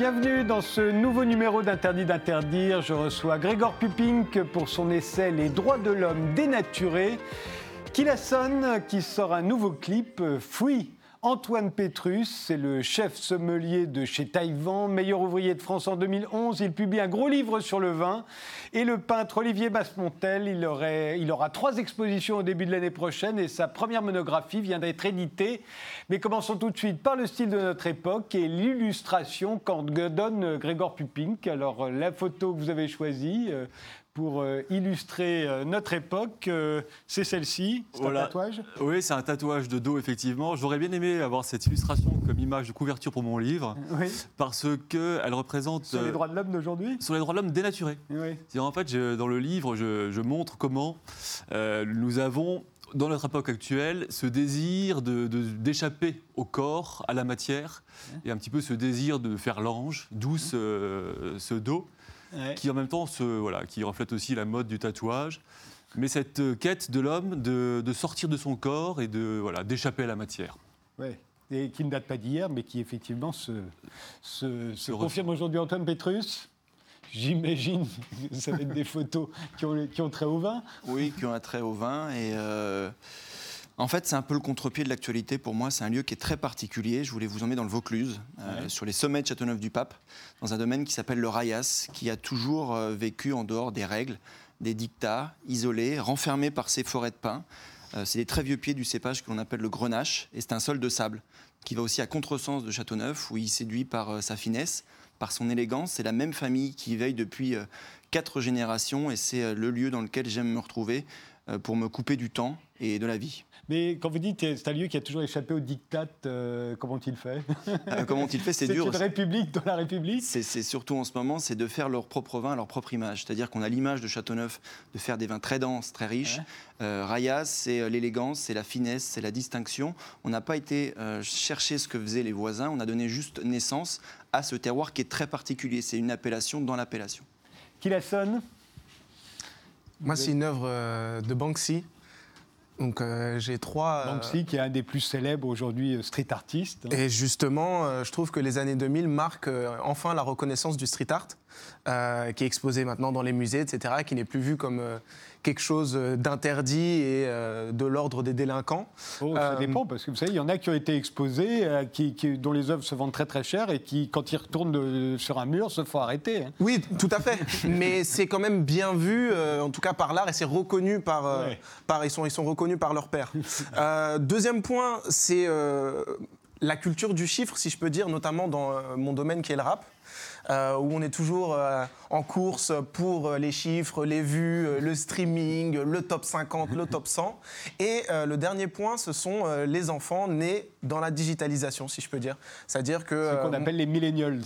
Bienvenue dans ce nouveau numéro d'Interdit d'interdire. Je reçois Grégor Pupink pour son essai Les droits de l'homme dénaturés. Kilasson qui sort un nouveau clip, Free Antoine Pétrus, c'est le chef sommelier de chez Taïwan, meilleur ouvrier de France en 2011. Il publie un gros livre sur le vin. Et le peintre Olivier Basmontel, il, aura trois expositions au début de l'année prochaine et sa première monographie vient d'être éditée. Mais commençons tout de suite par le style de notre époque et l'illustration qu'en donne Grégor Pupink. Alors la photo que vous avez choisie, euh, pour euh, illustrer euh, notre époque. Euh, c'est celle-ci, c'est un tatouage Oui, c'est un tatouage de dos, effectivement. J'aurais bien aimé avoir cette illustration comme image de couverture pour mon livre, oui. parce qu'elle représente... Sur les droits de l'homme d'aujourd'hui? Sur les droits de l'homme dénaturés. Oui. En fait, dans le livre, je, montre comment nous avons dans notre époque actuelle, ce désir d'échapper de, au corps, à la matière, et un petit peu ce désir de faire l'ange, d'où ce, dos qui en même temps se, voilà, qui reflète aussi la mode du tatouage. Mais cette euh, quête de l'homme de, de, sortir de son corps et de voilà, d'échapper à la matière. Ouais. Et qui ne date pas d'hier, mais qui effectivement se, se, se confirme aujourd'hui. Antoine Petrus J'imagine que ça va être des photos qui ont, qui ont trait au vin. Oui, qui ont un trait au vin. Et euh, en fait, c'est un peu le contre-pied de l'actualité pour moi. C'est un lieu qui est très particulier. Je voulais vous emmener dans le Vaucluse, euh, sur les sommets de Châteauneuf-du-Pape, dans un domaine qui s'appelle le Rayas, qui a toujours euh, vécu en dehors des règles, des dictats, isolé, renfermé par ses forêts de pins. Euh, c'est des très vieux pieds du cépage que l'on appelle le grenache, et c'est un sol de sable qui va aussi à contresens de Châteauneuf, où il séduit par sa finesse, par son élégance. C'est la même famille qui veille depuis quatre générations, et c'est le lieu dans lequel j'aime me retrouver pour me couper du temps et de la vie. Mais quand vous dites c'est un lieu qui a toujours échappé au diktat, euh, comment ont-ils fait euh, Comment ont-ils fait C'est dur. C'est une république dans la République C'est surtout en ce moment, c'est de faire leur propre vin, leur propre image. C'est-à-dire qu'on a l'image de Châteauneuf de faire des vins très denses, très riches. Euh, Rayas, c'est l'élégance, c'est la finesse, c'est la distinction. On n'a pas été chercher ce que faisaient les voisins, on a donné juste naissance à ce terroir qui est très particulier. C'est une appellation dans l'appellation. Qui la sonne? Moi, c'est une œuvre de Banksy. Donc euh, j'ai trois. Euh, Banksy, qui est un des plus célèbres aujourd'hui euh, street artistes. Et justement, je trouve que les années 2000 marquent enfin la reconnaissance du street art, qui est exposé maintenant dans les musées, etc., qui n'est plus vu comme quelque chose d'interdit et euh, de l'ordre des délinquants. Oh, ça euh, dépend, parce que vous savez, il y en a qui ont été exposés, euh, qui, dont les œuvres se vendent très très cher et qui, quand ils retournent sur un mur, se font arrêter. Hein. Oui, tout à fait. Mais c'est quand même bien vu, en tout cas par l'art, et c'est reconnu par, par ils, sont, ils sont reconnus par leur père. deuxième point, c'est la culture du chiffre, si je peux dire, notamment dans mon domaine qui est le rap. Euh, où on est toujours euh, en course pour euh, les chiffres, les vues, le streaming, le top 50, le top 100. Et le dernier point, ce sont les enfants nés dans la digitalisation, si je peux dire. C'est-à-dire que... Ce qu'on appelle les millennials.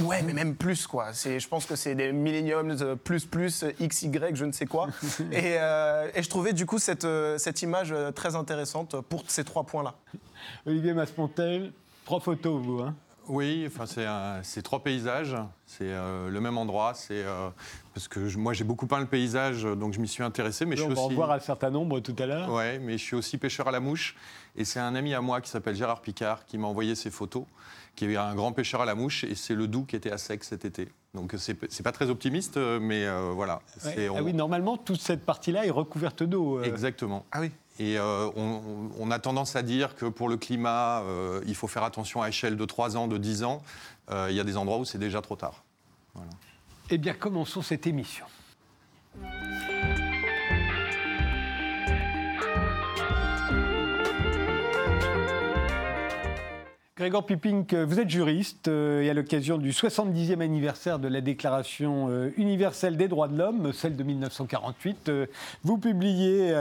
Ouais, mais même plus, quoi. Je pense que c'est des millennials plus, plus, XY, je ne sais quoi. et, et, je trouvais du coup cette, cette image très intéressante pour ces trois points-là. Olivier Maspontel, trois photos, vous, hein oui, enfin, c'est trois paysages, c'est euh, le même endroit. C'est euh, parce que moi j'ai beaucoup peint le paysage, donc je m'y suis intéressé. Mais je suis on va en voir un certain nombre tout à l'heure. Oui, mais je suis aussi pêcheur à la mouche, et c'est un ami à moi qui s'appelle Gérard Picard qui m'a envoyé ces photos, qui est un grand pêcheur à la mouche, et c'est le Doubs qui était à sec cet été. Donc c'est pas très optimiste, mais euh, voilà. Ah oui, normalement toute cette partie-là est recouverte d'eau. Exactement. Ah oui. Et euh, on, a tendance à dire que pour le climat, euh, il faut faire attention à échelle de 3 ans, de 10 ans. Euh, il y a des endroits où c'est déjà trop tard. Eh bien, commençons cette émission. Grégor Pipink, vous êtes juriste euh, et à l'occasion du 70e anniversaire de la Déclaration euh, universelle des droits de l'homme, celle de 1948, euh, vous publiez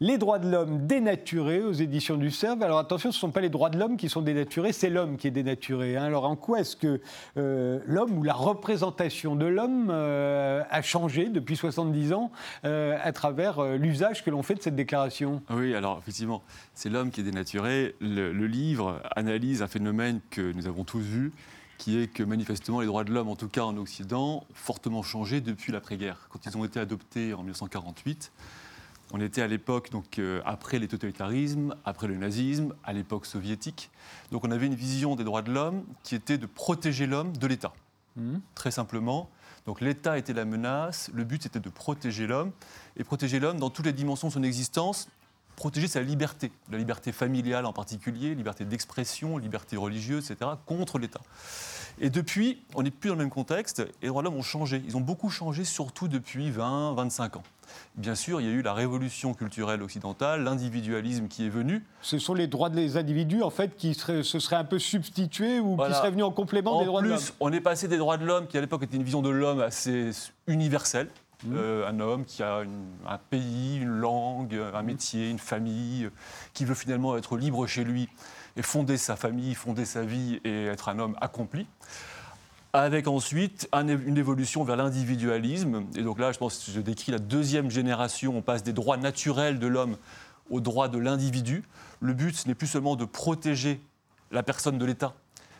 Les droits de l'homme dénaturés aux éditions du CERF. Alors attention, ce ne sont pas les droits de l'homme qui sont dénaturés, c'est l'homme qui est dénaturé. Hein. Alors en quoi est-ce que l'homme ou la représentation de l'homme a changé depuis 70 ans à travers l'usage que l'on fait de cette déclaration? Oui, alors effectivement, c'est l'homme qui est dénaturé. Le, le livre analyse un phénomène que nous avons tous vu, qui est que manifestement les droits de l'homme, en tout cas en Occident, ont fortement changé depuis l'après-guerre. Quand ils ont été adoptés en 1948, On était à l'époque, donc euh, après les totalitarismes, après le nazisme, à l'époque soviétique. Donc on avait une vision des droits de l'homme qui était de protéger l'homme de l'État. Mmh. Très simplement. Donc l'État était la menace, le but c'était de protéger l'homme, et protéger l'homme dans toutes les dimensions de son existence, protéger sa liberté, la liberté familiale en particulier, liberté d'expression, liberté religieuse, etc., contre l'État. Et depuis, on n'est plus dans le même contexte, et les droits de l'homme ont changé. Ils ont beaucoup changé, surtout depuis 20, 25 ans. Bien sûr, il y a eu la révolution culturelle occidentale, l'individualisme qui est venu. Ce sont les droits des individus, en fait, qui se seraient un peu substitués ou qui seraient venus en complément des droits de l'homme. En plus, on est passé des droits de l'homme, qui à l'époque était une vision de l'homme assez universelle, Mmh. Euh, un homme qui a un pays, une langue, un mmh. métier, une famille, qui veut finalement être libre chez lui et fonder sa famille, fonder sa vie et être un homme accompli. Avec ensuite une évolution vers l'individualisme. Et donc là, je pense que je décris la deuxième génération. On passe des droits naturels de l'homme aux droits de l'individu. Le but, ce n'est plus seulement de protéger la personne de l'État,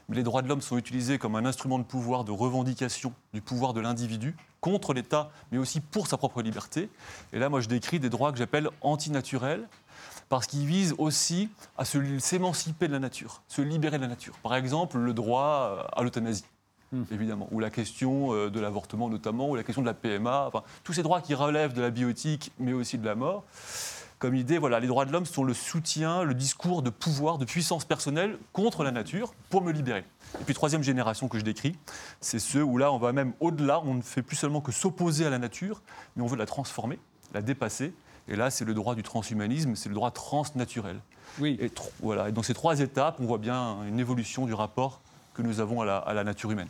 les droits de l'homme sont utilisés comme un instrument de pouvoir, de revendication du pouvoir de l'individu contre l'État, mais aussi pour sa propre liberté. Et là, moi, je décris des droits que j'appelle antinaturels, parce qu'ils visent aussi à s'émanciper de la nature, se libérer de la nature. Par exemple, le droit à l'euthanasie. Hmm. évidemment, ou la question euh, de l'avortement notamment, ou la question de la PMA, enfin, tous ces droits qui relèvent de la bioéthique, mais aussi de la mort comme idée, voilà, les droits de l'homme sont le soutien, le discours de pouvoir, de puissance personnelle contre la nature pour me libérer. Et puis troisième génération que je décris, c'est ceux où là on va même au-delà, on ne fait plus seulement que s'opposer à la nature, mais on veut la transformer, la dépasser. Et là c'est le droit du transhumanisme, c'est le droit transnaturel. Oui. Et voilà. Et dans ces trois étapes, on voit bien une évolution du rapport que nous avons à la nature humaine.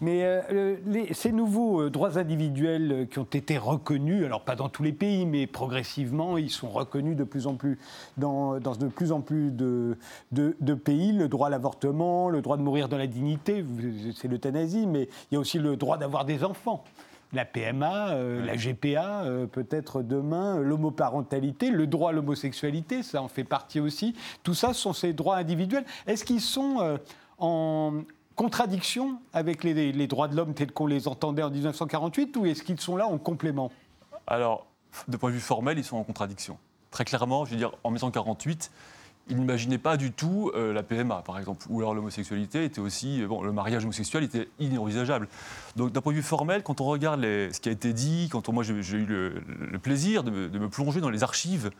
Mais euh, ces nouveaux euh, droits individuels euh, qui ont été reconnus, alors pas dans tous les pays, mais progressivement, ils sont reconnus de plus en plus dans, de plus en plus de, de, pays. Le droit à l'avortement, le droit de mourir dans la dignité, c'est l'euthanasie, mais il y a aussi le droit d'avoir des enfants la PMA, la GPA, peut-être demain, l'homoparentalité, le droit à l'homosexualité, ça en fait partie aussi. Tout ça sont ces droits individuels. Est-ce qu'ils sont en, contradiction avec les, droits de l'homme tels qu'on les entendait en 1948 ou est-ce qu'ils sont là en complément? Alors, de point de vue formel, ils sont en contradiction. Très clairement, je veux dire, en 1948, ils n'imaginaient pas du tout euh, la PMA, par exemple, ou alors l'homosexualité était aussi, euh, bon, le mariage homosexuel était inenvisageable. Donc, d'un point de vue formel, quand on regarde ce qui a été dit, quand moi j'ai eu le, plaisir de me, plonger dans les archives,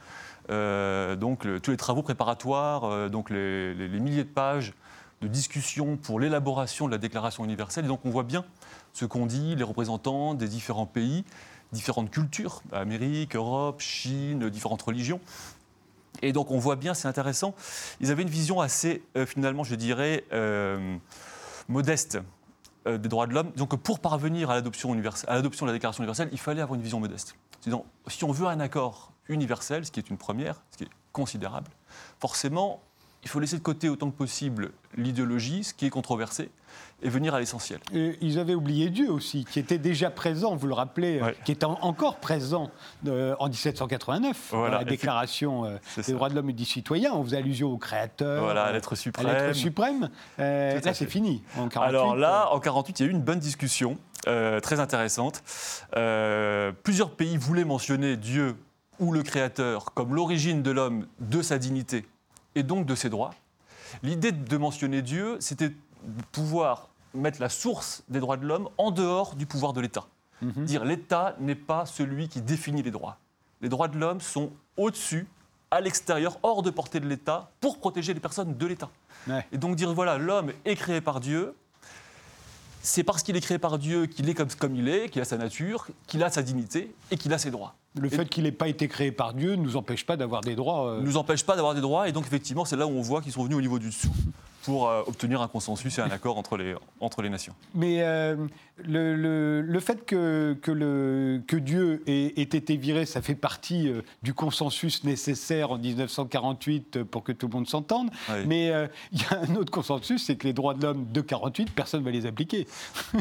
euh, donc tous les travaux préparatoires, donc les, milliers de pages de discussion pour l'élaboration de la Déclaration universelle. Et donc on voit bien ce qu'ont dit les représentants des différents pays, différentes cultures, Amérique, Europe, Chine, différentes religions. Et donc on voit bien, c'est intéressant, ils avaient une vision assez, euh, finalement, je dirais, euh, modeste euh, des droits de l'homme. Donc pour parvenir à l'adoption, à l'adoption de la Déclaration universelle, il fallait avoir une vision modeste. si on veut un accord universel, ce qui est une première, ce qui est considérable, forcément, il faut laisser de côté autant que possible l'idéologie, ce qui est controversé, et venir à l'essentiel. Ils avaient oublié Dieu aussi, qui était déjà présent, vous le rappelez, qui est encore présent euh, en 1789, dans la Déclaration euh, des droits de l'homme et du citoyen. On faisait allusion au Créateur, voilà, à l'être suprême. À suprême. Euh, là, c'est fini. En 48, Alors là, en 48, il y a eu une bonne discussion, très intéressante. plusieurs pays voulaient mentionner Dieu ou le Créateur comme l'origine de l'homme, de sa dignité et donc de ses droits. L'idée de mentionner Dieu, c'était de pouvoir mettre la source des droits de l'homme en dehors du pouvoir de l'État. Mhm. Dire l'État n'est pas celui qui définit les droits. Les droits de l'homme sont au-dessus, à l'extérieur, hors de portée de l'État, pour protéger les personnes de l'État. Et donc dire voilà, l'homme est créé par Dieu, c'est parce qu'il est créé par Dieu qu'il est comme, comme il est, qu'il a sa nature, qu'il a sa dignité et qu'il a ses droits. Le fait qu'il n'ait pas été créé par Dieu ne nous empêche pas d'avoir des droits. Euh... nous empêche pas d'avoir des droits, et donc effectivement, c'est là où on voit qu'ils sont venus au niveau du dessous pour euh, obtenir un consensus et un accord entre les, entre les nations. Mais euh, le, le, fait que, que, le, que Dieu ait, été viré, ça fait partie euh, du consensus nécessaire en 1948 pour que tout le monde s'entende. Mais il y a un autre consensus, c'est que les droits de l'homme de 48, personne ne va les appliquer.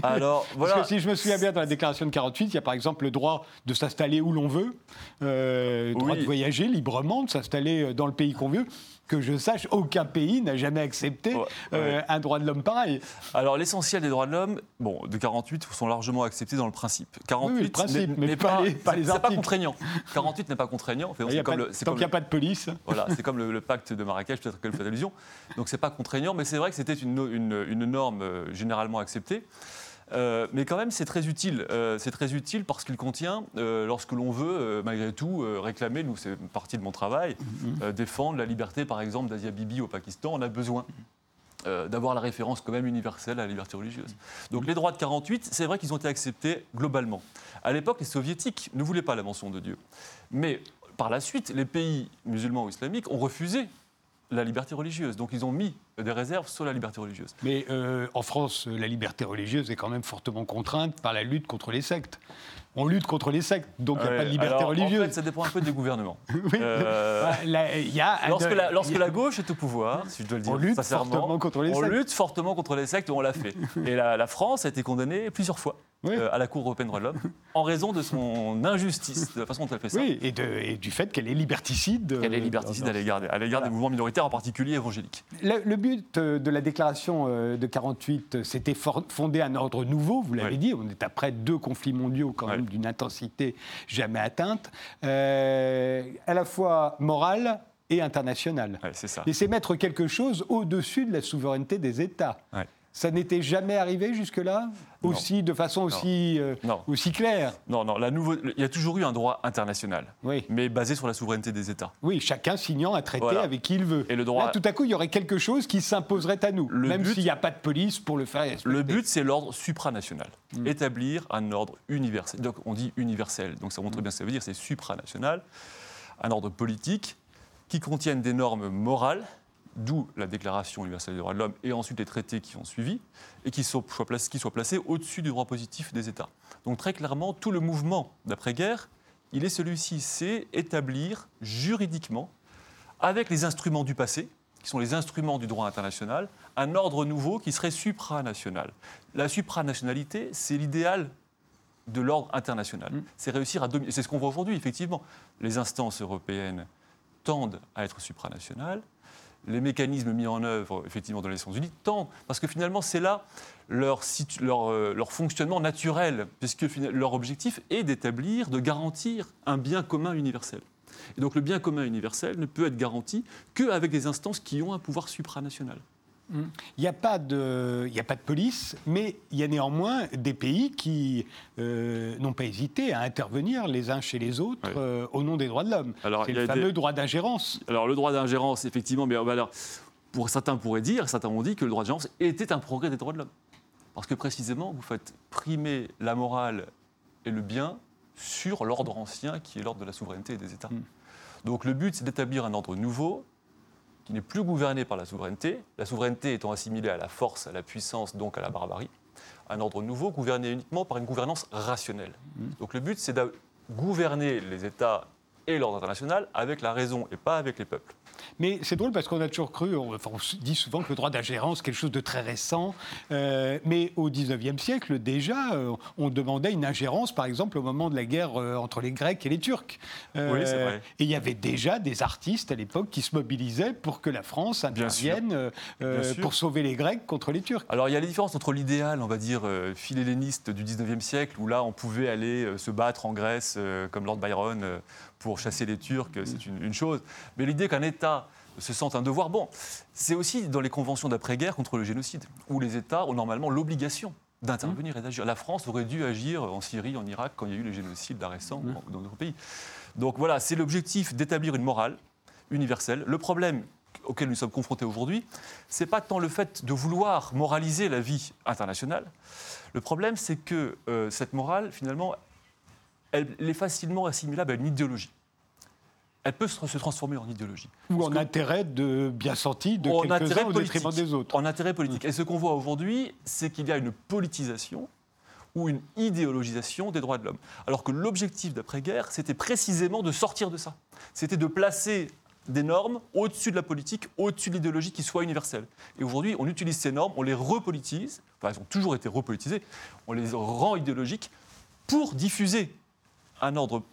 Alors, voilà. Parce que si je me souviens bien, dans la déclaration de 48, il y a par exemple le droit de s'installer où l'on veut, le droit de voyager librement, de s'installer dans le pays qu'on veut que je sache, aucun pays n'a jamais accepté euh, un droit de l'homme pareil. Alors l'essentiel des droits de l'homme, bon, de 48 sont largement acceptés dans le principe. 48 Oui, le principe, mais n'est pas les- pas les contraignant. 48 n'est pas contraignant. Enfin, c'est comme le- tant qu'il n'y a pas de police. Voilà, c'est comme le, le pacte de Marrakech, peut-être que vous faites allusion. Donc c'est pas contraignant, mais c'est vrai que c'était une, no- une- une norme euh, généralement acceptée. Euh, mais quand même, c'est très utile. Euh, c'est très utile parce qu'il contient, euh, lorsque l'on veut, malgré tout, réclamer, nous, c'est partie de mon travail, euh, défendre la liberté, par exemple, d'Asia Bibi au Pakistan. On a besoin euh, d'avoir la référence quand même universelle à la liberté religieuse. Donc les droits de 48, c'est vrai qu'ils ont été acceptés globalement. À l'époque, les soviétiques ne voulaient pas la mention de Dieu. Mais par la suite, les pays musulmans ou islamiques ont refusé la liberté religieuse. Donc ils ont mis des réserves sur la liberté religieuse. Mais euh, en France, la liberté religieuse est quand même fortement contrainte par la lutte contre les sectes. On lutte contre les sectes, donc il n'y a Ouais, pas de liberté alors, En religieuse. fait, ça dépend un peu des gouvernements. Oui. Euh, y a Lorsque, la, lorsque il y a- la gauche est au pouvoir, si je dois le dire On lutte sincèrement, fortement contre les on sectes. lutte fortement contre les sectes, on l'a fait. Et la, la France a été condamnée plusieurs fois Oui. euh, à la Cour européenne des droits de l'homme en raison de son injustice, de la façon dont elle fait ça. Oui, et, de- et du fait qu'elle est liberticide. Elle est euh, liberticide à l'égard des, à l'égard des mouvements minoritaires, en particulier évangéliques. Le, le but euh, de la déclaration euh, de 48, euh, c'était fonder un ordre nouveau, vous l'avez dit, on est après deux conflits mondiaux quand même d'une intensité jamais atteinte, euh, à la fois morale et internationale. Ouais, c'est ça. Et c'est mettre quelque chose au-dessus de la souveraineté des États. Ouais. Ça n'était jamais arrivé jusque-là aussi de façon aussi, euh, aussi claire? Non, non, la nouveau... il y a toujours eu un droit international, Oui. mais basé sur la souveraineté des États. Oui, chacun signant un traité Voilà. avec qui il veut. Et le droit- Là, tout à coup, il y aurait quelque chose qui s'imposerait à nous, Le même but- s'il n'y a pas de police pour le faire respecter. Le but, c'est l'ordre supranational. Mm. Établir un ordre universel. Donc, on dit universel, donc ça montre bien ce que ça veut dire, c'est supranational. Un ordre politique qui contienne des normes morales, d'où la Déclaration universelle des droits de l'homme et ensuite les traités qui ont suivi, et qui soient, placés, qui soient placés au-dessus du droit positif des États. Donc très clairement, tout le mouvement d'après-guerre, il est celui-ci, c'est établir juridiquement, avec les instruments du passé, qui sont les instruments du droit international, un ordre nouveau qui serait supranational. La supranationalité, c'est l'idéal de l'ordre international. C'est réussir à dominer. C'est ce qu'on voit aujourd'hui, effectivement. Les instances européennes tendent à être supranationales. Les mécanismes mis en œuvre, effectivement, dans les Nations Unies tendent, parce que finalement, c'est là leur, leur, euh, leur fonctionnement naturel, puisque leur objectif est d'établir, de garantir un bien commun universel. Et donc le bien commun universel ne peut être garanti qu'avec des instances qui ont un pouvoir supranational. Il n'y a, pas de- il y a pas de police, mais il y a néanmoins des pays qui euh, n'ont pas hésité à intervenir les uns chez les autres euh, au nom des droits de l'homme. C'est le fameux des- droit d'ingérence. Alors le droit d'ingérence, effectivement, mais euh, bah, alors, pour certains pourraient dire, certains ont dit que le droit d'ingérence était un progrès des droits de l'homme. Parce que précisément, vous faites primer la morale et le bien sur l'ordre ancien qui est l'ordre de la souveraineté des États. Donc le but, c'est d'établir un ordre nouveau qui n'est plus gouverné par la souveraineté, la souveraineté étant assimilée à la force, à la puissance, donc à la barbarie. Un ordre nouveau gouverné uniquement par une gouvernance rationnelle. Donc le but, c'est de gouverner les États et l'ordre international avec la raison et pas avec les peuples. Mais c'est drôle parce qu'on a toujours cru, on, enfin, on dit souvent que le droit d'ingérence, quelque chose de très récent. euh, mais au 19e siècle, déjà, euh, on demandait une ingérence, par exemple, au moment de la guerre euh, entre les Grecs et les Turcs. Oui, c'est vrai. Et il y avait déjà des artistes à l'époque qui se mobilisaient pour que la France intervienne pour sauver les Grecs contre les Turcs. Alors il y a les différences entre l'idéal, on va dire, philhelléniste du 19e siècle, où là on pouvait aller se battre en Grèce comme Lord Byron pour chasser les Turcs, c'est une, une chose. Mais l'idée qu'un État se sente un devoir, bon, c'est aussi dans les conventions d'après-guerre contre le génocide, où les États ont normalement l'obligation d'intervenir et d'agir. La France aurait dû agir en Syrie, en Irak, quand il y a eu les génocides là, récents dans notre pays. Donc voilà, c'est l'objectif d'établir une morale universelle. Le problème auquel nous sommes confrontés aujourd'hui, c'est pas tant le fait de vouloir moraliser la vie internationale. Le problème, c'est que euh, cette morale, finalement, elle, elle est facilement assimilable à une idéologie. Elle peut se, transformer en idéologie. Ou Parce en intérêt de bien senti de quelques-uns au détriment des autres. En intérêt politique. Et ce qu'on voit aujourd'hui, c'est qu'il y a une politisation ou une idéologisation des droits de l'homme. Alors que l'objectif d'après-guerre, c'était précisément de sortir de ça. C'était de placer des normes au-dessus de la politique, au-dessus de l'idéologie qui soit universelle. Et aujourd'hui, on utilise ces normes, on les repolitise, enfin elles ont toujours été repolitisées, on les rend idéologiques pour diffuser un ordre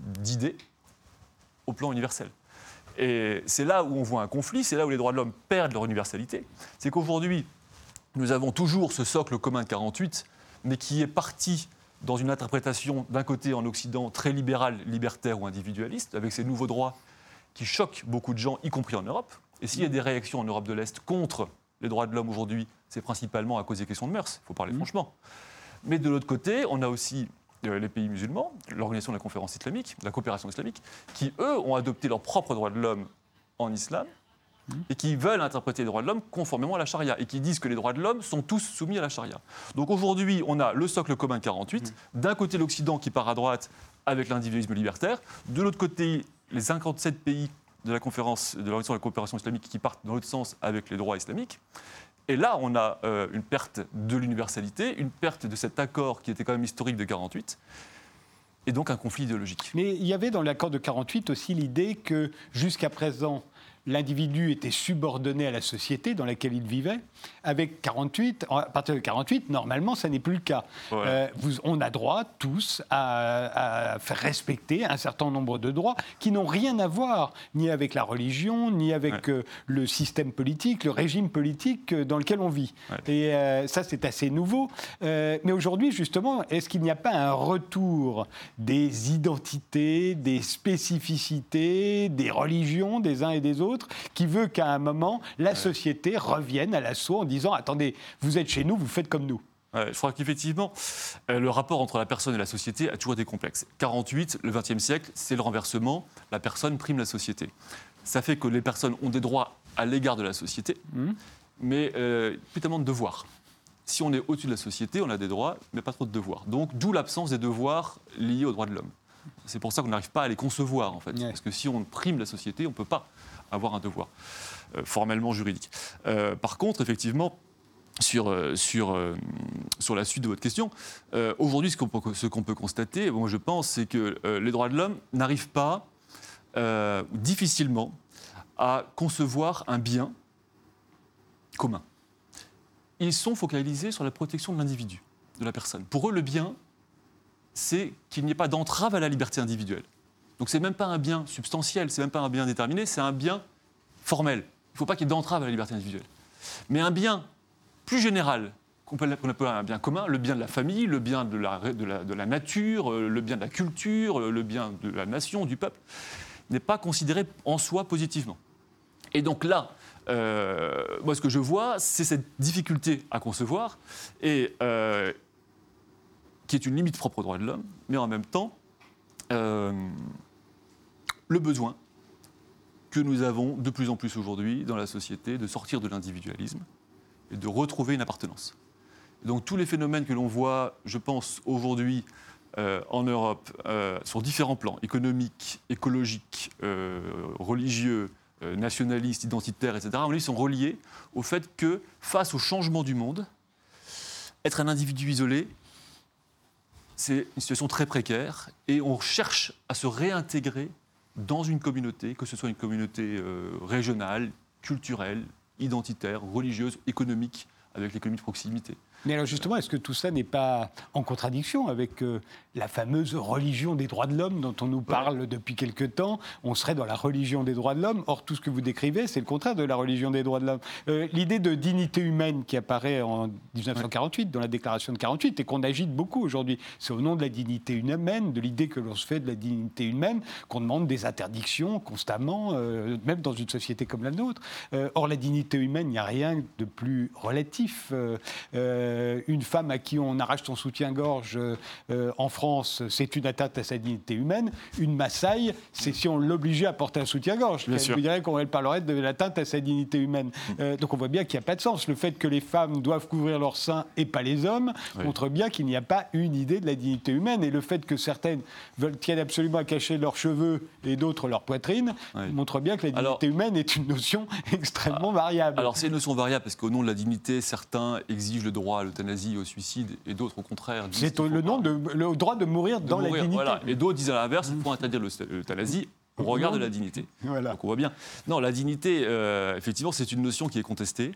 d'idées au plan universel. Et c'est là où on voit un conflit, c'est là où les droits de l'homme perdent leur universalité. C'est qu'aujourd'hui, nous avons toujours ce socle commun de 48, mais qui est parti dans une interprétation d'un côté en Occident très libéral, libertaire ou individualiste, avec ces nouveaux droits qui choquent beaucoup de gens, y compris en Europe. Et s'il y a des réactions en Europe de l'Est contre les droits de l'homme aujourd'hui, c'est principalement à cause des questions de mœurs, il faut parler mmh. franchement. Mais de l'autre côté, on a aussi les pays musulmans, l'Organisation de la conférence islamique, la coopération islamique, qui, eux, ont adopté leurs propres droits de l'homme en islam mmh. et qui veulent interpréter les droits de l'homme conformément à la charia et qui disent que les droits de l'homme sont tous soumis à la charia. Donc aujourd'hui, on a le socle commun 48, mmh. d'un côté l'Occident qui part à droite avec l'individualisme libertaire, de l'autre côté les 57 pays de la conférence de l'Organisation de la coopération islamique qui partent dans l'autre sens avec les droits islamiques. Et là, on a euh, une perte de l'universalité, une perte de cet accord qui était quand même historique de 48 et donc un conflit idéologique. Mais il y avait dans l'accord de 48 aussi l'idée que jusqu'à présent, l'individu était subordonné à la société dans laquelle il vivait. Avec 48, à partir de 48, normalement, ça n'est plus le cas. Euh, on a droit tous à, faire respecter un certain nombre de droits qui n'ont rien à voir ni avec la religion, ni avec euh, le système politique, le régime politique euh, dans lequel on vit. Et ça, c'est assez nouveau. mais aujourd'hui, justement, est-ce qu'il n'y a pas un retour des identités, des spécificités, des religions des uns et des autres qui veut qu'à un moment, la société revienne à l'assaut en disant attendez, vous êtes chez nous, vous faites comme nous. je crois qu'effectivement, euh, le rapport entre la personne et la société a toujours été complexe. 48, le XXe siècle, c'est le renversement. La personne prime la société. Ça fait que les personnes ont des droits à l'égard de la société, mmh. mais euh, plus tellement de devoirs. Si on est au-dessus de la société, on a des droits, mais pas trop de devoirs. Donc, d'où l'absence des devoirs liés aux droits de l'homme. C'est pour ça qu'on n'arrive pas à les concevoir, en fait. Parce que si on prime la société, on ne peut pas avoir un devoir euh, formellement juridique. Euh, par contre, effectivement, sur, euh, sur, sur la suite de votre question, aujourd'hui, ce qu'on peut, peut, constater, moi je pense, c'est que les droits de l'homme n'arrivent pas, difficilement, à concevoir un bien commun. Ils sont focalisés sur la protection de l'individu, de la personne. Pour eux, le bien, c'est qu'il n'y ait pas d'entrave à la liberté individuelle. Donc c'est même pas un bien substantiel, c'est même pas un bien déterminé, c'est un bien formel. Il ne faut pas qu'il y ait d'entrave à la liberté individuelle. Mais un bien plus général, qu'on appelle un bien commun, le bien de la famille, le bien de la, nature, euh, le bien de la culture, le bien de la nation, du peuple, n'est pas considéré en soi positivement. Et donc là, euh, moi ce que je vois, c'est cette difficulté à concevoir, et, euh, qui est une limite propre aux droits de l'homme, mais en même temps, le besoin que nous avons de plus en plus aujourd'hui dans la société de sortir de l'individualisme et de retrouver une appartenance. donc tous les phénomènes que l'on voit, je pense, aujourd'hui euh, en Europe, euh, sur différents plans, économiques, écologiques, euh, religieux, nationalistes, identitaires, etc., ils sont reliés au fait que, face au changement du monde, être un individu isolé, c'est une situation très précaire et on cherche à se réintégrer dans une communauté, que ce soit une communauté euh, régionale, culturelle, identitaire, religieuse, économique, avec l'économie de proximité. Mais alors justement, est-ce que tout ça n'est pas en contradiction avec euh, la fameuse religion des droits de l'homme dont on nous parle depuis quelque temps? On serait dans la religion des droits de l'homme. Or, tout ce que vous décrivez, c'est le contraire de la religion des droits de l'homme. Euh, l'idée de dignité humaine qui apparaît en 1948, dans la déclaration de 48, et qu'on agite beaucoup aujourd'hui, c'est au nom de la dignité humaine, de l'idée que l'on se fait de la dignité humaine, qu'on demande des interdictions constamment, euh, même dans une société comme la nôtre. or, la dignité humaine, il n'y a rien de plus relatif. Une femme à qui on arrache son soutien-gorge euh, en France, c'est une atteinte à sa dignité humaine. Une Maasai, c'est si on l'obligeait à porter un soutien-gorge. Elle dirait qu'on parlerait de l'atteinte à sa dignité humaine. Mm. Euh, donc on voit bien qu'il n'y a pas de sens. Le fait que les femmes doivent couvrir leurs seins et pas les hommes montre bien qu'il n'y a pas une idée de la dignité humaine. Et le fait que certaines veulent, tiennent absolument à cacher leurs cheveux et d'autres leur poitrine montre bien que la dignité humaine est une notion extrêmement ah, variable. Alors c'est une notion variable parce qu'au nom de la dignité, certains exigent le droit l'euthanasie, au suicide, et d'autres au contraire. C'est le nom de le droit de mourir dans la dignité. Voilà. Et d'autres disent à l'inverse, il faut interdire l'euthanasie au regard de la dignité. Voilà. Donc on voit bien. Non, la dignité, euh, effectivement, c'est une notion qui est contestée,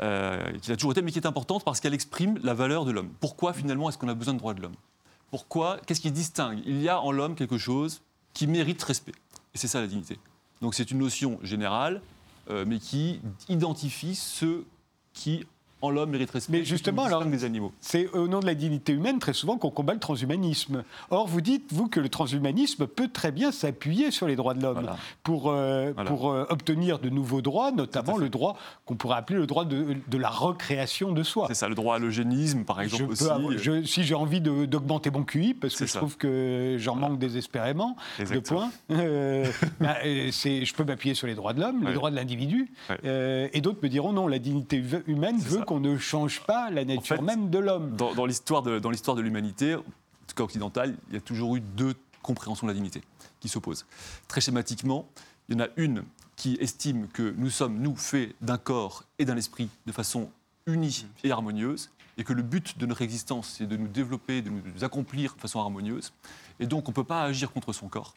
euh, qui a toujours été, mais qui est importante parce qu'elle exprime la valeur de l'homme. Pourquoi finalement est-ce qu'on a besoin de droits de l'homme? Pourquoi Qu'est-ce qui distingue? Il y a en l'homme quelque chose qui mérite respect. Et c'est ça la dignité. Donc c'est une notion générale, euh, mais qui identifie ceux qui en l'homme mérite respect. Mais justement, alors, des animaux. C'est au nom de la dignité humaine très souvent qu'on combat le transhumanisme. Or, vous dites, vous, que le transhumanisme peut très bien s'appuyer sur les droits de l'homme pour, euh, pour euh, obtenir de nouveaux droits, notamment le droit qu'on pourrait appeler le droit de, de la recréation de soi. C'est ça, le droit à l'eugénisme, par exemple. aussi. si j'ai envie d'augmenter mon QI, parce que je trouve que j'en manque désespérément de points, euh, bah, je peux m'appuyer sur les droits de l'homme, les droits de l'individu, et d'autres me diront non, la dignité humaine veut qu'on ne change pas la nature même de l'homme. Dans, l'histoire de, dans l'histoire de l'humanité, en tout cas occidentale, il y a toujours eu deux compréhensions de la dignité qui s'opposent. Très schématiquement, il y en a une qui estime que nous sommes, nous, faits d'un corps et d'un esprit de façon unie et harmonieuse, et que le but de notre existence, c'est de nous développer, de nous accomplir de façon harmonieuse. Et donc, on ne peut pas agir contre son corps.